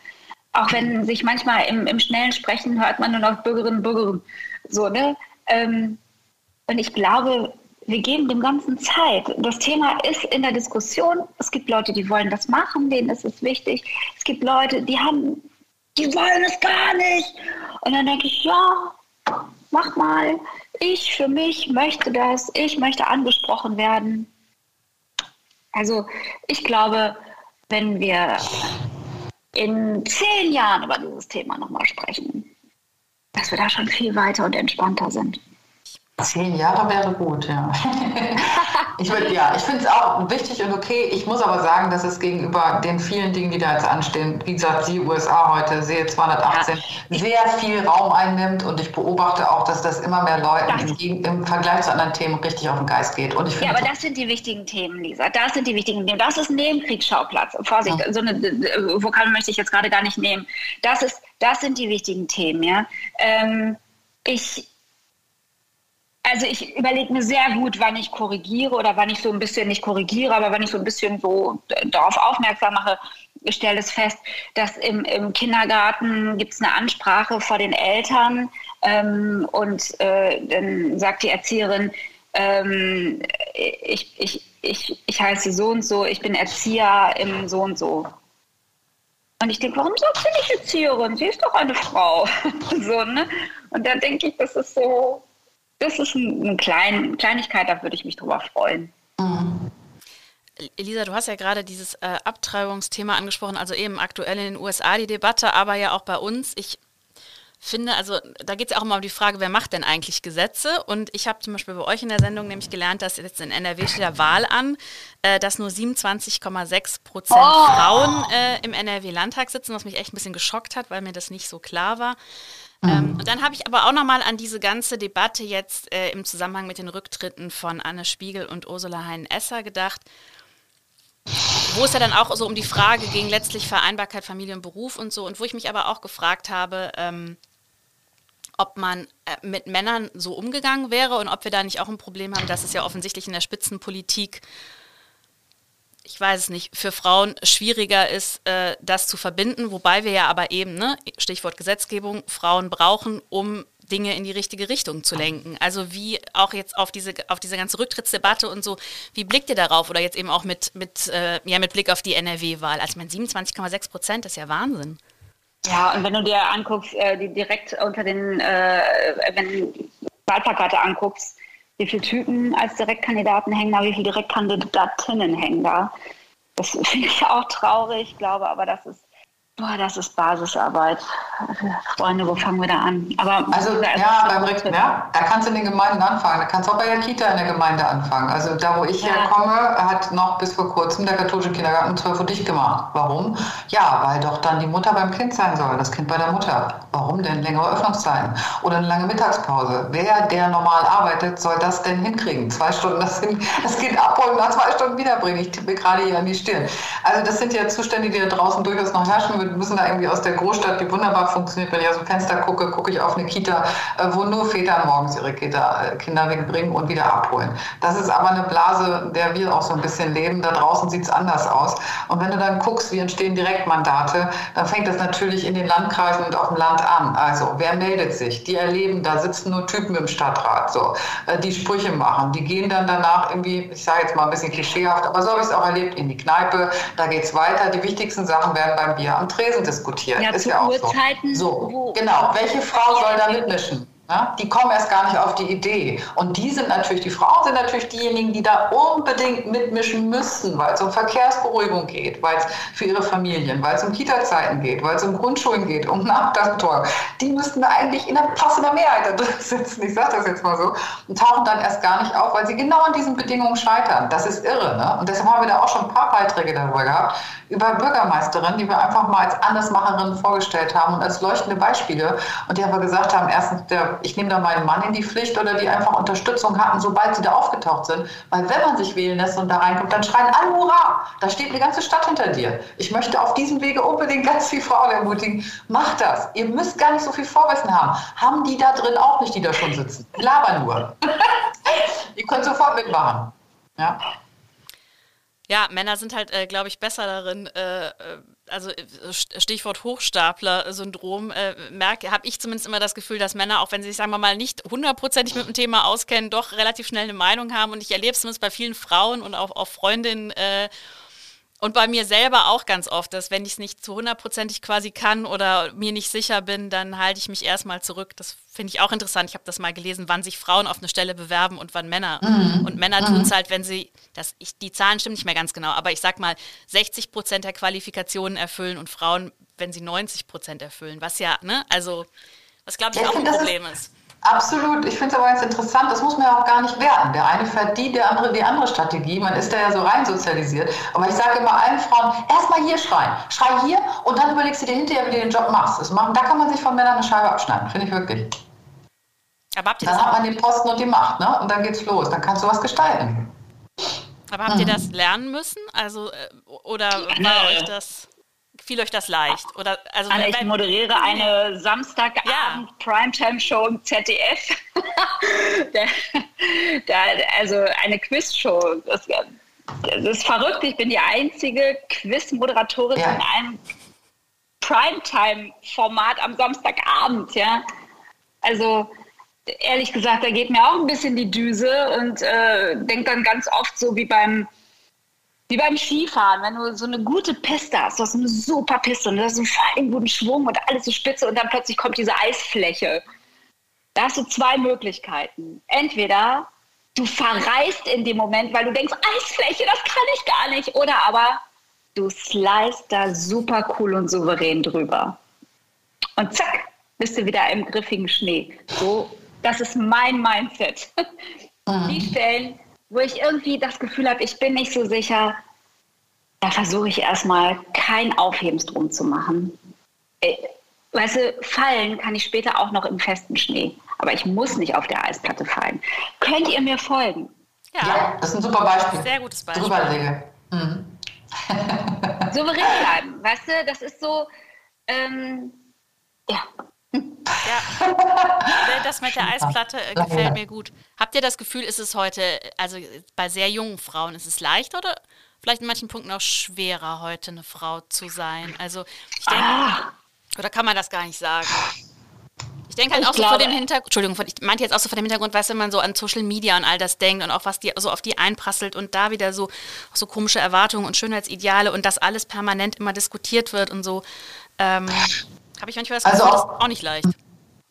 Auch wenn sich manchmal im, im schnellen Sprechen hört man nur noch Bürgerinnen und Bürger. So, ne? Ähm, und ich glaube, wir geben dem Ganzen Zeit. Das Thema ist in der Diskussion. Es gibt Leute, die wollen das machen, denen ist es wichtig. Es gibt Leute, die haben, die wollen es gar nicht. Und dann denke ich, ja, mach mal. Ich für mich möchte das. Ich möchte angesprochen werden. Also ich glaube, wenn wir in zehn Jahren über dieses Thema nochmal sprechen, dass wir da schon viel weiter und entspannter sind. Zehn Jahre wäre gut, ja. ich ja, ich finde es auch wichtig und okay. Ich muss aber sagen, dass es gegenüber den vielen Dingen, die da jetzt anstehen, wie gesagt, die USA heute, sehe 218, ja. sehr viel Raum einnimmt und ich beobachte auch, dass das immer mehr Leuten im, im, Vergleich zu anderen Themen richtig auf den Geist geht. Und ich ja, aber das sind die wichtigen Themen, Lisa. Das sind die wichtigen Themen. Das ist ein Nebenkriegsschauplatz. Vorsicht, ja. so eine Vokal möchte ich jetzt gerade gar nicht nehmen. Das ist, das sind die wichtigen Themen, ja. Ähm, ich also ich überlege mir sehr gut, wann ich korrigiere oder wann ich so ein bisschen nicht korrigiere, aber wann ich so ein bisschen so darauf aufmerksam mache, ich stelle es fest, dass im, im Kindergarten gibt es eine Ansprache vor den Eltern ähm, und äh, dann sagt die Erzieherin, ähm, ich, ich, ich, ich heiße so und so, ich bin Erzieher im so und so. Und ich denke, warum sagt sie nicht Erzieherin? Sie ist doch eine Frau. so, ne? Und dann denke ich, das ist so, das ist eine klein, Kleinigkeit, da würde ich mich drüber freuen. Mhm. Elisa, du hast ja gerade dieses äh, Abtreibungsthema angesprochen, also eben aktuell in den USA die Debatte, aber ja auch bei uns. Ich finde, also da geht es ja auch immer um die Frage, wer macht denn eigentlich Gesetze? Und ich habe zum Beispiel bei euch in der Sendung nämlich gelernt, dass jetzt in NRW steht der Wahl an, äh, dass nur 27,6 Prozent oh. Frauen äh, im NRW-Landtag sitzen, was mich echt ein bisschen geschockt hat, weil mir das nicht so klar war. Ähm, mhm. und dann habe ich aber auch nochmal an diese ganze Debatte jetzt äh, im Zusammenhang mit den Rücktritten von Anne Spiegel und Ursula Hein-Esser gedacht, wo es ja dann auch so um die Frage ging, letztlich Vereinbarkeit Familie und Beruf und so, und wo ich mich aber auch gefragt habe, ähm, ob man äh, mit Männern so umgegangen wäre und ob wir da nicht auch ein Problem haben, dass es ja offensichtlich in der Spitzenpolitik ich weiß es nicht, für Frauen schwieriger ist, äh, das zu verbinden, wobei wir ja aber eben, ne, Stichwort Gesetzgebung, Frauen brauchen, um Dinge in die richtige Richtung zu lenken. Also wie auch jetzt auf diese, auf diese ganze Rücktrittsdebatte und so, wie blickt ihr darauf? Oder jetzt eben auch mit, mit, äh, ja, mit Blick auf die NRW-Wahl. Also ich meine, 27,6 Prozent ist ja Wahnsinn. Ja, und wenn du dir anguckst, äh, die direkt unter den, äh, wenn Wahlplakate anguckst, wie viele Typen als Direktkandidaten hängen da, wie viele Direktkandidatinnen hängen da. Das finde ich auch traurig, glaube aber, das ist Boah, das ist Basisarbeit. Freunde, wo fangen wir da an? Aber also ja, beim Rick, ja, da kannst du in den Gemeinden anfangen. Da kannst du auch bei der Kita in der Gemeinde anfangen. Also da, wo ich ja. herkomme, hat noch bis vor kurzem der katholische Kindergarten um 12 Uhr dicht gemacht. Warum? Ja, weil doch dann die Mutter beim Kind sein soll, das Kind bei der Mutter. Warum denn längere Öffnungszeiten oder eine lange Mittagspause? Wer, der normal arbeitet, soll das denn hinkriegen? Zwei Stunden das, das Kind abholen, nach zwei Stunden wiederbringen. Ich tippe gerade hier an die Stirn. Also das sind ja Zustände, die da draußen durchaus noch herrschen wir müssen da irgendwie aus der Großstadt, die wunderbar funktioniert. Wenn ich aus dem Fenster gucke, gucke ich auf eine Kita, äh, wo nur Väter morgens ihre Kita, äh, Kinder wegbringen und wieder abholen. Das ist aber eine Blase, der wir auch so ein bisschen leben. Da draußen sieht es anders aus. Und wenn du dann guckst, wie entstehen Direktmandate, dann fängt das natürlich in den Landkreisen und auf dem Land an. Also, wer meldet sich? Die erleben, da sitzen nur Typen im Stadtrat, so, äh, die Sprüche machen. Die gehen dann danach irgendwie, ich sage jetzt mal ein bisschen klischeehaft, aber so habe ich es auch erlebt, in die Kneipe. Da geht es weiter. Die wichtigsten Sachen werden beim Bier am Tresen diskutiert. Ja, ist ja auch Uhrzeiten, so. so genau. Welche Frau soll da mitmischen? Die kommen erst gar nicht auf die Idee. Und die sind natürlich, die Frauen sind natürlich diejenigen, die da unbedingt mitmischen müssen, weil es um Verkehrsberuhigung geht, weil es für ihre Familien, weil es um Kita-Zeiten geht, weil es um Grundschulen geht, um Nachmittagsbetreuung. Die müssten da eigentlich in der passenden Mehrheit da drin sitzen, ich sage das jetzt mal so, und tauchen dann erst gar nicht auf, weil sie genau an diesen Bedingungen scheitern. Das ist irre. Ne? Und deshalb haben wir da auch schon ein paar Beiträge darüber gehabt, über Bürgermeisterinnen, die wir einfach mal als Andersmacherinnen vorgestellt haben und als leuchtende Beispiele. Und die aber gesagt haben, erstens, der, ich nehme da meinen Mann in die Pflicht oder die einfach Unterstützung hatten, sobald sie da aufgetaucht sind. Weil wenn man sich wählen lässt und da reinkommt, dann schreien alle Hurra, da steht eine ganze Stadt hinter dir. Ich möchte auf diesem Wege unbedingt ganz viele Frauen ermutigen, macht das. Ihr müsst gar nicht so viel Vorwissen haben. Haben die da drin auch nicht, die da schon sitzen. Laber nur. Ihr könnt sofort mitmachen. Ja. Ja, Männer sind halt, äh, glaube ich, besser darin, äh, äh also äh, Stichwort Hochstapler-Syndrom, äh, merke, habe ich zumindest immer das Gefühl, dass Männer, auch wenn sie sich, sagen wir mal, nicht hundertprozentig mit dem Thema auskennen, doch relativ schnell eine Meinung haben. Und ich erlebe es zumindest bei vielen Frauen und auch, auch Freundinnen äh, und bei mir selber auch ganz oft, dass wenn ich es nicht zu hundertprozentig quasi kann oder mir nicht sicher bin, dann halte ich mich erstmal zurück. Das finde ich auch interessant. Ich habe das mal gelesen, wann sich Frauen auf eine Stelle bewerben und wann Männer. Mhm. Und Männer mhm. tun es halt, wenn sie, das, ich, die Zahlen stimmen nicht mehr ganz genau, aber ich sag mal, 60 Prozent der Qualifikationen erfüllen und Frauen, wenn sie 90 Prozent erfüllen. Was ja, ne, also, was glaube ich ja, auch ein Problem ist. Absolut. Ich finde es aber ganz interessant, das muss man ja auch gar nicht werten. Der eine fährt die, der andere die andere Strategie. Man ist da ja so rein sozialisiert. Aber ich sage immer allen Frauen, erstmal hier schreien. Schrei hier und dann überlegst du dir hinterher, wie du den Job machst. Das machen, da kann man sich von Männern eine Scheibe abschneiden, finde ich wirklich. Aber habt ihr dann hat man den Posten und die Macht, ne? Und dann geht's los. Dann kannst du was gestalten. Aber habt ihr das lernen müssen? Also, äh, oder war euch das fiel euch das leicht? Oder, also, Anne, ich moderiere eine Samstagabend ja. Primetime-Show im ZDF. da, da, also eine Quizshow. Das, das ist verrückt. Ich bin die einzige Quiz-Moderatorin ja. in einem Primetime-Format am Samstagabend. Ja? Also ehrlich gesagt, da geht mir auch ein bisschen die Düse und äh, denke dann ganz oft so wie beim wie beim Skifahren, wenn du so eine gute Piste hast, du hast eine super Piste und du hast einen guten Schwung und alles so spitze und dann plötzlich kommt diese Eisfläche. Da hast du zwei Möglichkeiten. Entweder du verreist in dem Moment, weil du denkst, Eisfläche, das kann ich gar nicht. Oder aber du slice da super cool und souverän drüber. Und zack, bist du wieder im griffigen Schnee. So, das ist mein Mindset. Mhm. Die Stellen, wo ich irgendwie das Gefühl habe, ich bin nicht so sicher, da versuche ich erstmal kein Aufhebens drum zu machen. Äh, weißt du, fallen kann ich später auch noch im festen Schnee. Aber ich muss nicht auf der Eisplatte fallen. Könnt ihr mir folgen? Ja, ja das ist ein super Beispiel. Sehr gutes Beispiel. Mhm. Souverän bleiben, weißt du, das ist so, ähm, ja, ja, das mit der Eisplatte äh, gefällt mir gut. Habt ihr das Gefühl, ist es heute, also bei sehr jungen Frauen, ist es leichter oder vielleicht in manchen Punkten auch schwerer, heute eine Frau zu sein? Also ich denke, ah. oder kann man das gar nicht sagen? Ich denke halt ich auch glaube, so vor dem Hintergrund, Entschuldigung, ich meinte jetzt auch so vor dem Hintergrund, weißt du, wenn man so an Social Media und all das denkt und auch was die so auf die einprasselt und da wieder so, so komische Erwartungen und Schönheitsideale und das alles permanent immer diskutiert wird und so. Ähm, habe ich manchmal das also Gefühl, also auch, das ist auch nicht leicht.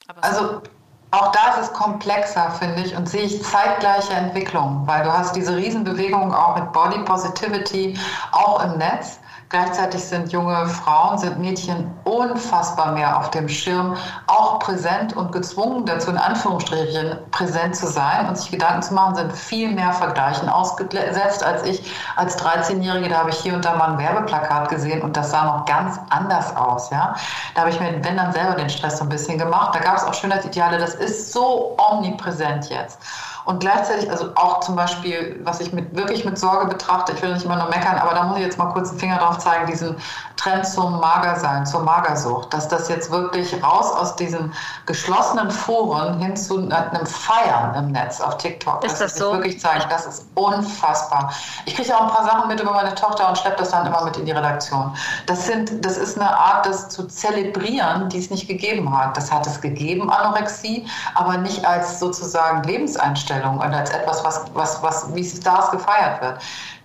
Aber also auch da ist es komplexer, finde ich, und sehe ich zeitgleiche Entwicklungen, weil du hast diese Riesenbewegung auch mit Body Positivity auch im Netz. Gleichzeitig sind junge Frauen, sind Mädchen unfassbar mehr auf dem Schirm, auch präsent und gezwungen dazu, in Anführungsstrichen präsent zu sein und sich Gedanken zu machen, sind viel mehr Vergleichen ausgesetzt als ich als 13-Jährige. Da habe ich hier und da mal ein Werbeplakat gesehen und das sah noch ganz anders aus. Ja? Da habe ich mir, wenn dann selber den Stress so ein bisschen gemacht. Da gab es auch Schönheitsideale, das ist so omnipräsent jetzt. Und gleichzeitig, also auch zum Beispiel, was ich mit, wirklich mit Sorge betrachte, ich will nicht immer nur meckern, aber da muss ich jetzt mal kurz den Finger drauf zeigen, diesen Trend zum Magersein, zur Magersucht, dass das jetzt wirklich raus aus diesen geschlossenen Foren hin zu einem Feiern im Netz auf TikTok. Ist das, das so? wirklich zeigen, das ist unfassbar. Ich kriege auch ein paar Sachen mit über meine Tochter und schleppe das dann immer mit in die Redaktion. Das sind, das ist eine Art, das zu zelebrieren, die es nicht gegeben hat. Das hat es gegeben, Anorexie, aber nicht als sozusagen Lebenseinstellung und als etwas, was, was, was wie Stars gefeiert wird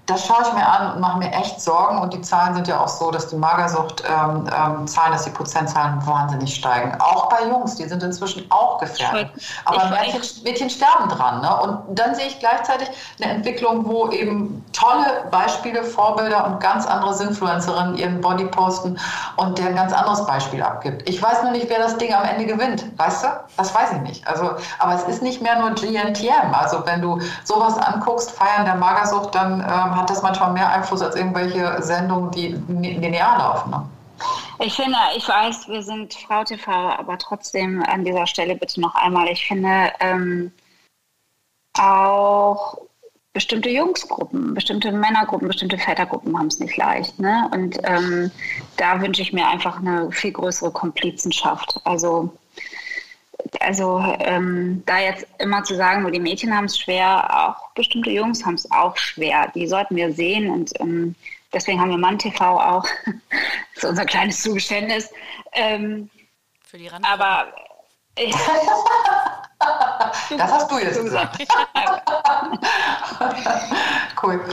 das schaue ich mir an und mache mir echt Sorgen. Und die Zahlen sind ja auch so, dass die Magersucht-Zahlen, ähm, ähm, dass die Prozentzahlen wahnsinnig steigen. Auch bei Jungs, die sind inzwischen auch gefährdet. Aber Mädchen, Mädchen, sterben dran. Ne? Und dann sehe ich gleichzeitig eine Entwicklung, wo eben tolle Beispiele, Vorbilder und ganz andere Influencerinnen ihren Body posten und der ein ganz anderes Beispiel abgibt. Ich weiß nur nicht, wer das Ding am Ende gewinnt. Weißt du? Das weiß ich nicht. Also, aber es ist nicht mehr nur GNTM. Also wenn du sowas anguckst, Feiern der Magersucht, dann ähm, hat das manchmal mehr Einfluss als irgendwelche Sendungen, die linear laufen. Ne? Ich finde, ich weiß, wir sind Frau TV, aber trotzdem an dieser Stelle bitte noch einmal. Ich finde ähm, auch bestimmte Jungsgruppen, bestimmte Männergruppen, bestimmte Vätergruppen haben es nicht leicht. Ne? Und ähm, da wünsche ich mir einfach eine viel größere Komplizenschaft. Also also ähm, da jetzt immer zu sagen, nur die Mädchen haben es schwer, auch bestimmte Jungs haben es auch schwer. Die sollten wir sehen und ähm, deswegen haben wir Mann TV auch. das ist unser kleines Zugeständnis. Ähm, Für die Randgruppe. Aber äh, das hast du jetzt gesagt. cool.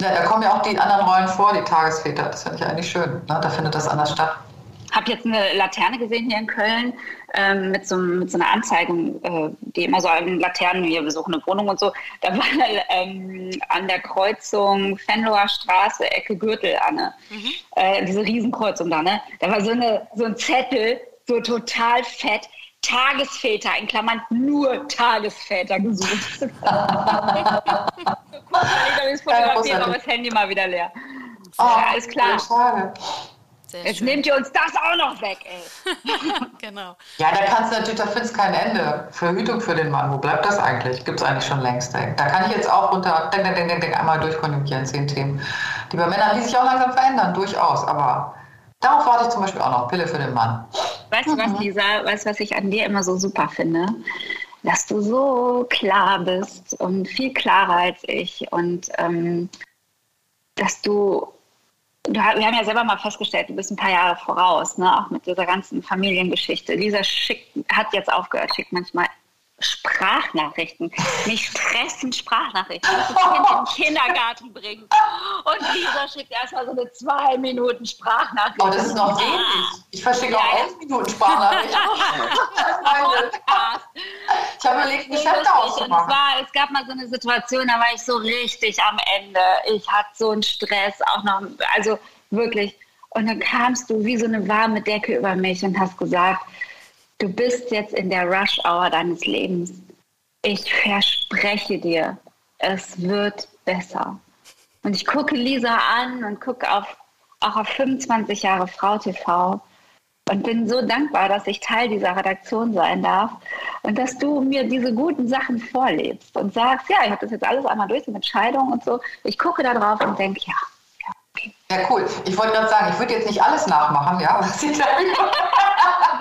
Ja, da kommen ja auch die anderen Rollen vor, die Tagesväter. Das finde ich eigentlich schön. Ne? Da findet das anders statt habe jetzt eine Laterne gesehen hier in Köln ähm, mit, so, mit so einer Anzeige, äh, die immer so an Laternen, wir besuchen eine Wohnung und so. Da war ähm, an der Kreuzung Fenloher Straße, Ecke Gürtel, Anne. Mhm. Äh, diese Riesenkreuzung da, ne? Da war so, eine, so ein Zettel, so total fett. Tagesväter, in Klammern nur Tagesväter gesucht. Guck mal, ich habe das Handy mal wieder leer. Oh, ja, alles klar. Schade. Sehr Jetzt schön. nehmt ihr uns das auch noch weg, ey. genau. Ja, da kannst du natürlich, da findest kein Ende. Verhütung für den Mann, wo bleibt das eigentlich? Gibt es eigentlich schon längst. Ey. Da kann ich jetzt auch runter, denk, denk, denk, denk, einmal durchkonjugieren, zehn Themen. Die bei Männern, die sich auch langsam verändern, durchaus. Aber darauf warte ich zum Beispiel auch noch. Pille für den Mann. Weißt du was, mhm. Lisa? Weißt du, was ich an dir immer so super finde? Dass du so klar bist und viel klarer als ich und ähm, dass du wir haben ja selber mal festgestellt, du bist ein paar Jahre voraus, ne? auch mit dieser ganzen Familiengeschichte. Lisa Schick hat jetzt aufgehört, schickt manchmal Sprachnachrichten. Mich stressen Sprachnachrichten. Ich muss das Kind in den Kindergarten bringen. Und Lisa schickt erstmal so eine zwei Minuten Sprachnachricht. Oh, das ist noch wenig. Ich verschicke auch elf Minuten Sprachnachrichten. ich habe überlegt, Geschäfte auszumachen. Es, war, es gab mal so eine Situation, da war ich so richtig am Ende. Ich hatte so einen Stress, auch noch, also wirklich. Und dann kamst du wie so eine warme Decke über mich und hast gesagt, Du bist jetzt in der Rush-Hour deines Lebens. Ich verspreche dir, es wird besser. Und ich gucke Lisa an und gucke auf, auch auf 25 Jahre Frau TV und bin so dankbar, dass ich Teil dieser Redaktion sein darf und dass du mir diese guten Sachen vorlebst und sagst, ja, ich habe das jetzt alles einmal durch mit Scheidung und so. Ich gucke da drauf und denke, ja, ja, okay. Ja, cool. Ich wollte gerade sagen, ich würde jetzt nicht alles nachmachen, ja, was ich da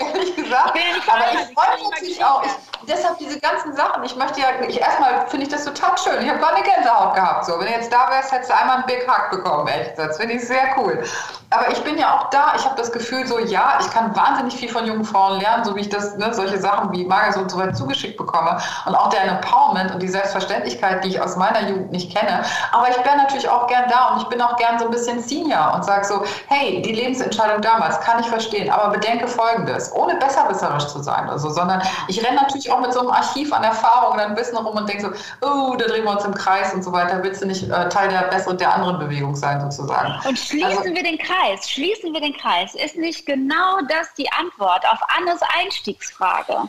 ehrlich gesagt. Aber ich freue mich natürlich auch. Ich, deshalb diese ganzen Sachen. Ich möchte ja, ich erstmal finde ich das total schön. Ich habe gar eine Gänsehaut gehabt. So, wenn du jetzt da wärst, hättest du einmal einen Big Hug bekommen. Echt, das finde ich sehr cool. Aber ich bin ja auch da. Ich habe das Gefühl, so ja, ich kann wahnsinnig viel von jungen Frauen lernen, so wie ich das, ne, solche Sachen wie Magersucht und so weiter zugeschickt bekomme und auch der Empowerment und die Selbstverständlichkeit, die ich aus meiner Jugend nicht kenne. Aber ich wäre natürlich auch gern da und ich bin auch gern so ein bisschen Senior und sage so, hey, die Lebensentscheidung damals kann ich verstehen, aber bedenke Folgendes, ohne besserwisserisch zu sein oder so, sondern ich renne natürlich auch mit so einem Archiv an Erfahrungen dann Wissen rum und denke so, oh, da drehen wir uns im Kreis und so weiter, willst du nicht äh, Teil der besseren, der anderen Bewegung sein sozusagen. Und schließen also, wir den Kreis, schließen wir den Kreis, ist nicht genau das die Antwort auf Annes Einstiegsfrage?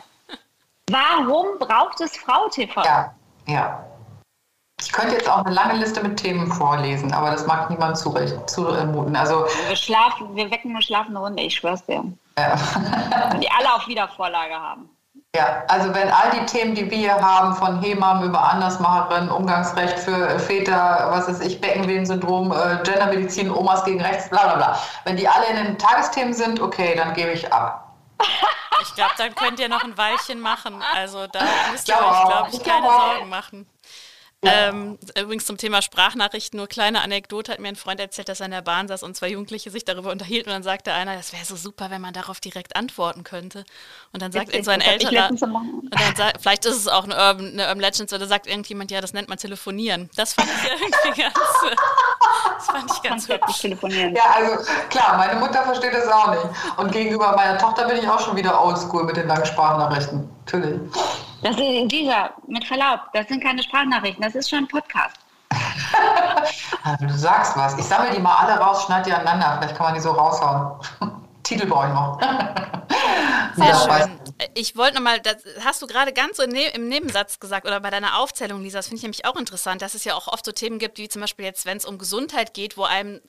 Warum braucht es Frau TV? Ja, ja. Ich könnte jetzt auch eine lange Liste mit Themen vorlesen, aber das mag niemand zumuten. Also, wir, schlafen, wir wecken eine schlafende Runde, ich schwör's dir. Ja. Die alle auf Wiedervorlage haben. Ja, also wenn all die Themen, die wir hier haben, von Hebammen über Andersmacherinnen, Umgangsrecht für Väter, was ist ich, Beckenwehensyndrom, äh, Gendermedizin, Omas gegen rechts, bla bla bla. Wenn die alle in den Tagesthemen sind, okay, dann gebe ich ab. Ich glaube, dann könnt ihr noch ein Weilchen machen. Also da müsst ihr euch, glaube ich, keine Sorgen machen. Ähm, übrigens zum Thema Sprachnachrichten, nur kleine Anekdote, hat mir ein Freund erzählt, dass er in der Bahn saß und zwei Jugendliche sich darüber unterhielten und dann sagte einer, das wäre so super, wenn man darauf direkt antworten könnte. Und dann sagt so ein älterer, und dann sagt, vielleicht ist es auch eine Urban, eine Urban Legends, oder sagt irgendjemand, ja, das nennt man telefonieren. Das fand ich irgendwie ganz, das fand ich ganz hübsch. Telefonieren. Ja, also klar, meine Mutter versteht das auch nicht. Und gegenüber meiner Tochter bin ich auch schon wieder oldschool mit den langen Sprachnachrichten. Natürlich. Das ist dieser, mit Verlaub, das sind keine Sprachnachrichten, das ist schon ein Podcast. du sagst was. Ich sammle die mal alle raus, schneide die aneinander. Vielleicht kann man die so raushauen. Titel brauche ich noch. Sehr schön. Ich wollte nochmal, das hast du gerade ganz so ne-, im Nebensatz gesagt oder bei deiner Aufzählung, Lisa, das finde ich nämlich auch interessant, dass es ja auch oft so Themen gibt, wie zum Beispiel jetzt, wenn es um Gesundheit geht, wo einem, äh,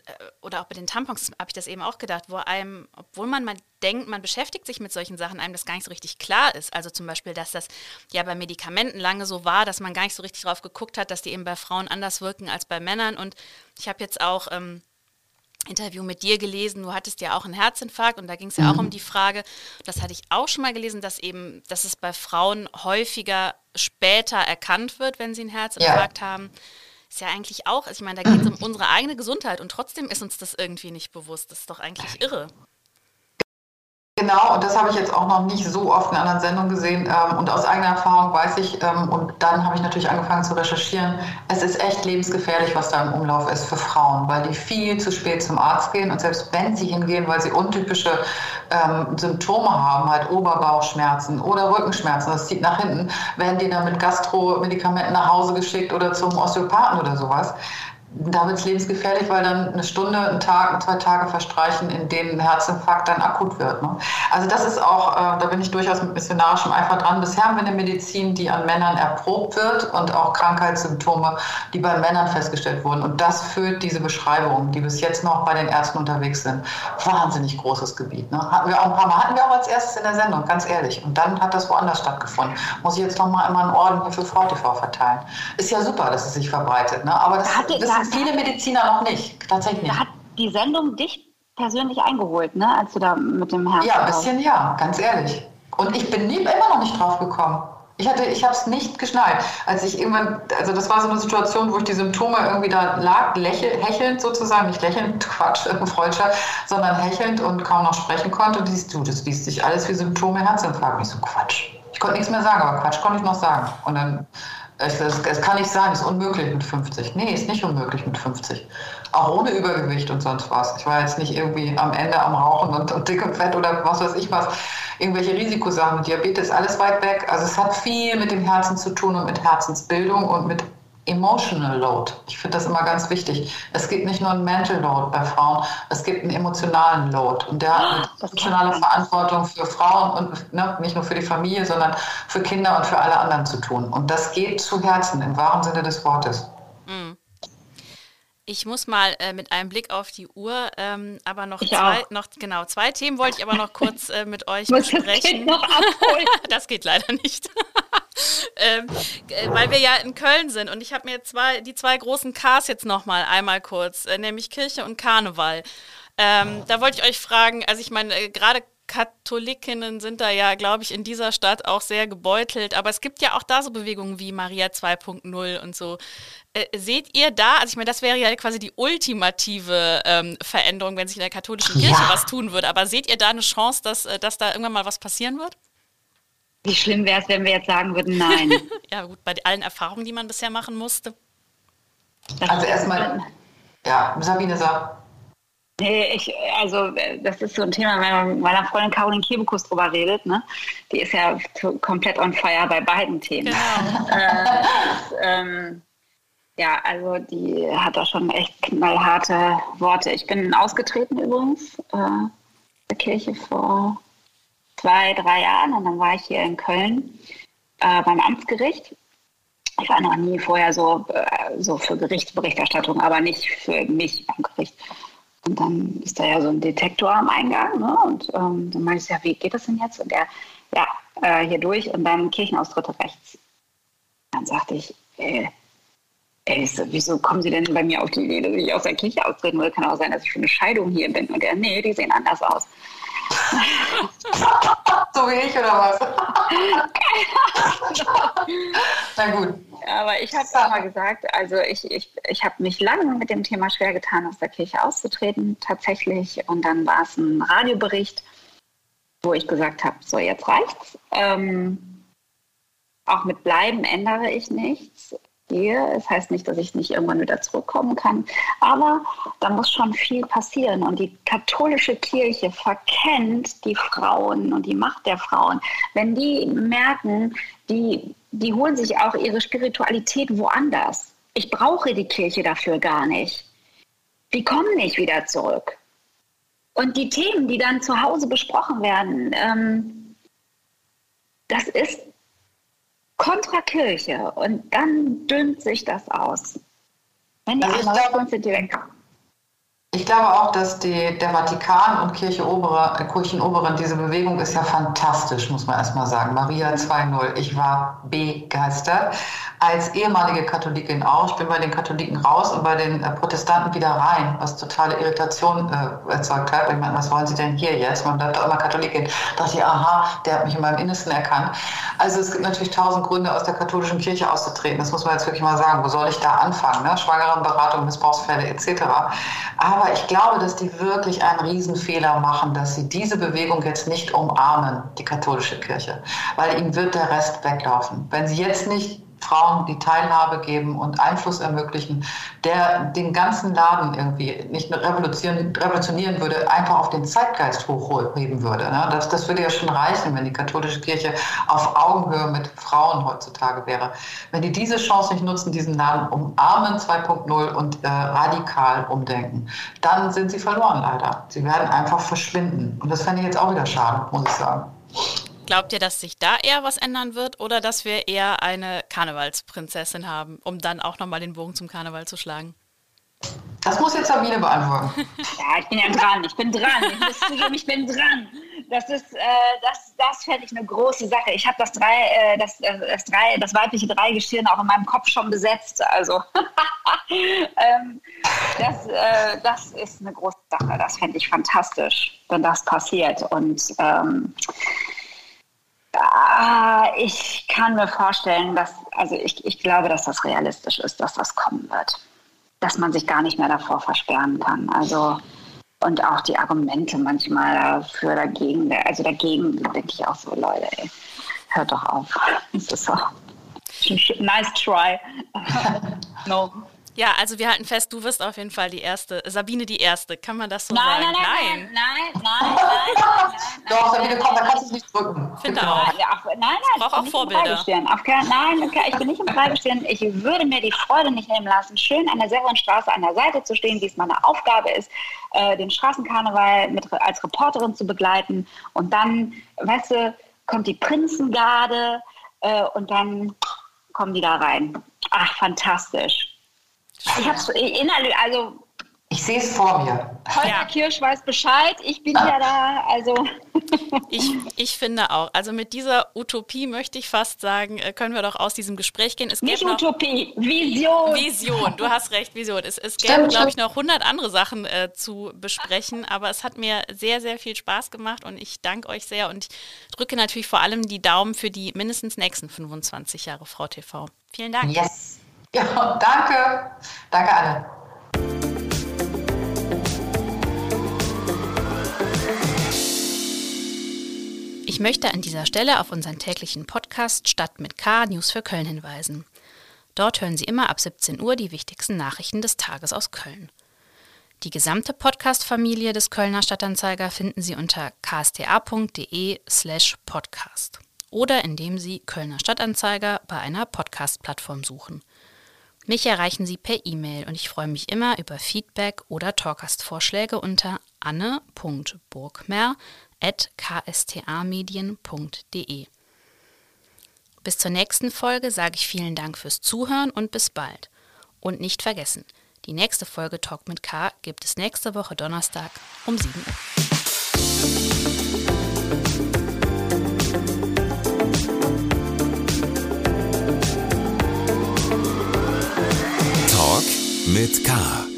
oder auch bei den Tampons habe ich das eben auch gedacht, wo einem, obwohl man mal denkt, man beschäftigt sich mit solchen Sachen, einem das gar nicht so richtig klar ist. Also zum Beispiel, dass das ja bei Medikamenten lange so war, dass man gar nicht so richtig drauf geguckt hat, dass die eben bei Frauen anders wirken als bei Männern. Und ich habe jetzt auch ähm, Interview mit dir gelesen, du hattest ja auch einen Herzinfarkt und da ging es ja mhm. auch um die Frage, das hatte ich auch schon mal gelesen, dass eben, dass es bei Frauen häufiger später erkannt wird, wenn sie einen Herzinfarkt ja. haben. Ist ja eigentlich auch, ich meine, da geht es um unsere eigene Gesundheit und trotzdem ist uns das irgendwie nicht bewusst. Das ist doch eigentlich irre. Genau, und das habe ich jetzt auch noch nicht so oft in anderen Sendungen gesehen. Ähm, und aus eigener Erfahrung weiß ich, ähm, und dann habe ich natürlich angefangen zu recherchieren, es ist echt lebensgefährlich, was da im Umlauf ist für Frauen, weil die viel zu spät zum Arzt gehen. Und selbst wenn sie hingehen, weil sie untypische ähm, Symptome haben, halt Oberbauchschmerzen oder Rückenschmerzen, das zieht nach hinten, werden die dann mit Gastro-Medikamenten nach Hause geschickt oder zum Osteopathen oder sowas da wird es lebensgefährlich, weil dann eine Stunde, ein Tag, zwei Tage verstreichen, in denen ein Herzinfarkt dann akut wird. Ne? Also das ist auch, äh, da bin ich durchaus mit missionarischem Eifer dran. Bisher haben wir eine Medizin, die an Männern erprobt wird und auch Krankheitssymptome, die bei Männern festgestellt wurden. Und das füllt diese Beschreibungen, die bis jetzt noch bei den Ärzten unterwegs sind. Wahnsinnig großes Gebiet. Ne? Hatten wir auch ein paar Mal, hatten wir auch als erstes in der Sendung, ganz ehrlich. Und dann hat das woanders stattgefunden. Muss ich jetzt noch mal immer einen Orden hier für VTV verteilen. Ist ja super, dass es sich verbreitet. Ne? Aber das, das wissen viele Mediziner noch nicht, tatsächlich. Da hat die Sendung dich persönlich eingeholt, ne? als du da mit dem Herzen. Ja, ein bisschen ja, ganz ehrlich. Und ich bin nie, immer noch nicht drauf gekommen. Ich, ich habe es nicht geschnallt. Als ich irgendwann, also das war so eine Situation, wo ich die Symptome irgendwie da lag, lächel, hechelnd sozusagen, nicht lächelnd, Quatsch, Freudscher, sondern hechelnd und kaum noch sprechen konnte. Und siehst du, das liest sich alles wie Symptome Herzinfarkt. Ich so, Quatsch. Ich konnte nichts mehr sagen, aber Quatsch konnte ich noch sagen. Und dann es, es, es, kann nicht sein, es ist unmöglich mit 50. Nee, ist nicht unmöglich mit 50. Auch ohne Übergewicht und sonst was. Ich war jetzt nicht irgendwie am Ende am Rauchen und, und dick und fett oder was weiß ich was. Irgendwelche Risikosachen, Diabetes, alles weit weg. Also es hat viel mit dem Herzen zu tun und mit Herzensbildung und mit Emotional Load. Ich finde das immer ganz wichtig. Es gibt nicht nur einen Mental Load bei Frauen, es gibt einen emotionalen Load. Und der hat eine emotionale Verantwortung für Frauen und ne, nicht nur für die Familie, sondern für Kinder und für alle anderen zu tun. Und das geht zu Herzen im wahren Sinne des Wortes. Mhm. Ich muss mal äh, mit einem Blick auf die Uhr, ähm, aber noch zwei, noch genau zwei Themen wollte ich aber noch kurz äh, mit euch besprechen. Das, das geht leider nicht. ähm, äh, weil wir ja in Köln sind und ich habe mir zwei, die zwei großen Ks jetzt nochmal einmal kurz, äh, nämlich Kirche und Karneval. Ähm, da wollte ich euch fragen, also ich meine, äh, gerade Katholikinnen sind da ja, glaube ich, in dieser Stadt auch sehr gebeutelt. Aber es gibt ja auch da so Bewegungen wie Maria 2.0 und so. Äh, seht ihr da, also ich meine, das wäre ja quasi die ultimative ähm, Veränderung, wenn sich in der katholischen Kirche ja. was tun würde. Aber seht ihr da eine Chance, dass, dass da irgendwann mal was passieren wird? Wie schlimm wäre es, wenn wir jetzt sagen würden, nein? ja, gut, bei allen Erfahrungen, die man bisher machen musste. also erstmal, ja, Sabine sagt. Nee, ich, also das ist so ein Thema, wenn man mit meiner Freundin Caroline Kebekus drüber redet, ne? Die ist ja komplett on fire bei beiden Themen. Genau. äh, ähm, ja, also die hat da schon echt knallharte Worte. Ich bin ausgetreten übrigens äh, der Kirche vor zwei, drei Jahren und dann war ich hier in Köln äh, beim Amtsgericht. Ich war noch nie vorher so, äh, so für Gerichtsberichterstattung, aber nicht für mich am Gericht. Und dann ist da ja so ein Detektor am Eingang. Ne? Und ähm, dann meinte ich, ja, wie geht das denn jetzt? Und der, ja, äh, hier durch und dann Kirchenaustritte rechts. Dann sagte ich, äh, ey, so, wieso kommen Sie denn bei mir auf die Idee, dass ich aus der Kirche austreten will? Kann auch sein, dass ich für eine Scheidung hier bin. Und er, nee, die sehen anders aus. so wie ich oder was? Na gut. Aber ich habe es auch mal gesagt, also ich, ich, ich habe mich lange mit dem Thema schwer getan, aus der Kirche auszutreten, tatsächlich. Und dann war es ein Radiobericht, wo ich gesagt habe, so jetzt reicht's. Ähm, auch mit Bleiben ändere ich nichts gehe. Es heißt nicht, dass ich nicht irgendwann wieder zurückkommen kann. Aber da muss schon viel passieren. Und die katholische Kirche verkennt die Frauen und die Macht der Frauen. Wenn die merken, die, die holen sich auch ihre Spiritualität woanders. Ich brauche die Kirche dafür gar nicht. Die kommen nicht wieder zurück. Und die Themen, die dann zu Hause besprochen werden, ähm, das ist kontra Kirche und dann dünnt sich das aus. Wenn die also einmal weg sind, die weg. Ich glaube auch, dass die, der Vatikan und Kirche Obere, äh, Kirchenoberen, diese Bewegung ist ja fantastisch, muss man erstmal sagen. Maria 2.0, ich war begeistert. Als ehemalige Katholikin auch. Ich bin bei den Katholiken raus und bei den äh, Protestanten wieder rein, was totale Irritation äh, erzeugt hat. Ich meine, was wollen Sie denn hier jetzt? Man bleibt doch immer Katholikin. Da dachte ich, aha, der hat mich in meinem Innersten erkannt. Also es gibt natürlich tausend Gründe, aus der katholischen Kirche auszutreten. Das muss man jetzt wirklich mal sagen. Wo soll ich da anfangen? Ne? Schwangerenberatung, Missbrauchsfälle etc. Aber aber ich glaube, dass die wirklich einen Riesenfehler machen, dass sie diese Bewegung jetzt nicht umarmen, die katholische Kirche, weil ihnen wird der Rest weglaufen. Wenn sie jetzt nicht Frauen die Teilhabe geben und Einfluss ermöglichen, der den ganzen Laden irgendwie nicht nur revolutionieren, revolutionieren würde, einfach auf den Zeitgeist hochheben würde. Ne? Das, das würde ja schon reichen, wenn die katholische Kirche auf Augenhöhe mit Frauen heutzutage wäre. Wenn die diese Chance nicht nutzen, diesen Laden umarmen 2.0 und äh, radikal umdenken, dann sind sie verloren leider. Sie werden einfach verschwinden. Und das fände ich jetzt auch wieder schade, muss ich sagen. Glaubt ihr, dass sich da eher was ändern wird oder dass wir eher eine Karnevalsprinzessin haben, um dann auch nochmal den Bogen zum Karneval zu schlagen? Das muss jetzt Sabine beantworten. Ja, ich bin ja dran. Ich bin dran. Ich muss zugeben, ich bin dran. Das ist, äh, das, das fände ich eine große Sache. Ich habe das drei, äh, das, äh, das drei, das weibliche Dreigestirn auch in meinem Kopf schon besetzt. Also ähm, das, äh, das ist eine große Sache. Das fände ich fantastisch, wenn das passiert. Und ähm, Ah, ich kann mir vorstellen, dass, also ich, ich glaube, dass das realistisch ist, dass das kommen wird. Dass man sich gar nicht mehr davor versperren kann. Also, und auch die Argumente manchmal dafür dagegen, also dagegen denke ich auch so, Leute, ey, hört doch auf. Das ist so. Nice try. no. Ja, also wir halten fest, du wirst auf jeden Fall die erste, Sabine die erste. Kann man das so nein, sagen? Nein, nein, nein, nein, nein, nein, Doch, Sabine, komm, da kannst du es nicht drücken. Finde auch. Ja, auf, nein, nein, ich brauche auch Vorbilder. Auf, nein, ich bin nicht im Freigestehen. Ich würde mir die Freude nicht nehmen lassen, schön an der Severinstraße an der Seite zu stehen, wie es meine Aufgabe ist, äh, den Straßenkarneval mit, als Reporterin zu begleiten. Und dann, weißt du, kommt die Prinzengarde äh, und dann kommen die da rein. Ach, fantastisch. Ich habe es innerlich, also. Ich sehe es vor mir. Holger ja. Kirsch weiß Bescheid, ich bin ja da, also. Ich, ich finde auch. Also mit dieser Utopie möchte ich fast sagen, äh, können wir doch aus diesem Gespräch gehen. Es Nicht Utopie, Vision. Vision, du hast recht, Vision. Es, es gäbe, glaube ich, noch 100 andere Sachen äh, zu besprechen, aber es hat mir sehr, sehr viel Spaß gemacht und ich danke euch sehr und ich drücke natürlich vor allem die Daumen für die mindestens nächsten 25 Jahre Frau TV. Vielen Dank. Yes. Ja, danke. Danke, Anne. Ich möchte an dieser Stelle auf unseren täglichen Podcast Stadt mit K News für Köln hinweisen. Dort hören Sie immer ab 17 Uhr die wichtigsten Nachrichten des Tages aus Köln. Die gesamte Podcast-Familie des Kölner Stadtanzeiger finden Sie unter ksta.de/slash podcast oder indem Sie Kölner Stadtanzeiger bei einer Podcast-Plattform suchen. Mich erreichen Sie per E-Mail und ich freue mich immer über Feedback oder Talkast-Vorschläge unter anne.burgmer.ksta-medien.de. Bis zur nächsten Folge sage ich vielen Dank fürs Zuhören und bis bald. Und nicht vergessen, die nächste Folge Talk mit K gibt es nächste Woche Donnerstag um 7 Uhr. Mit K.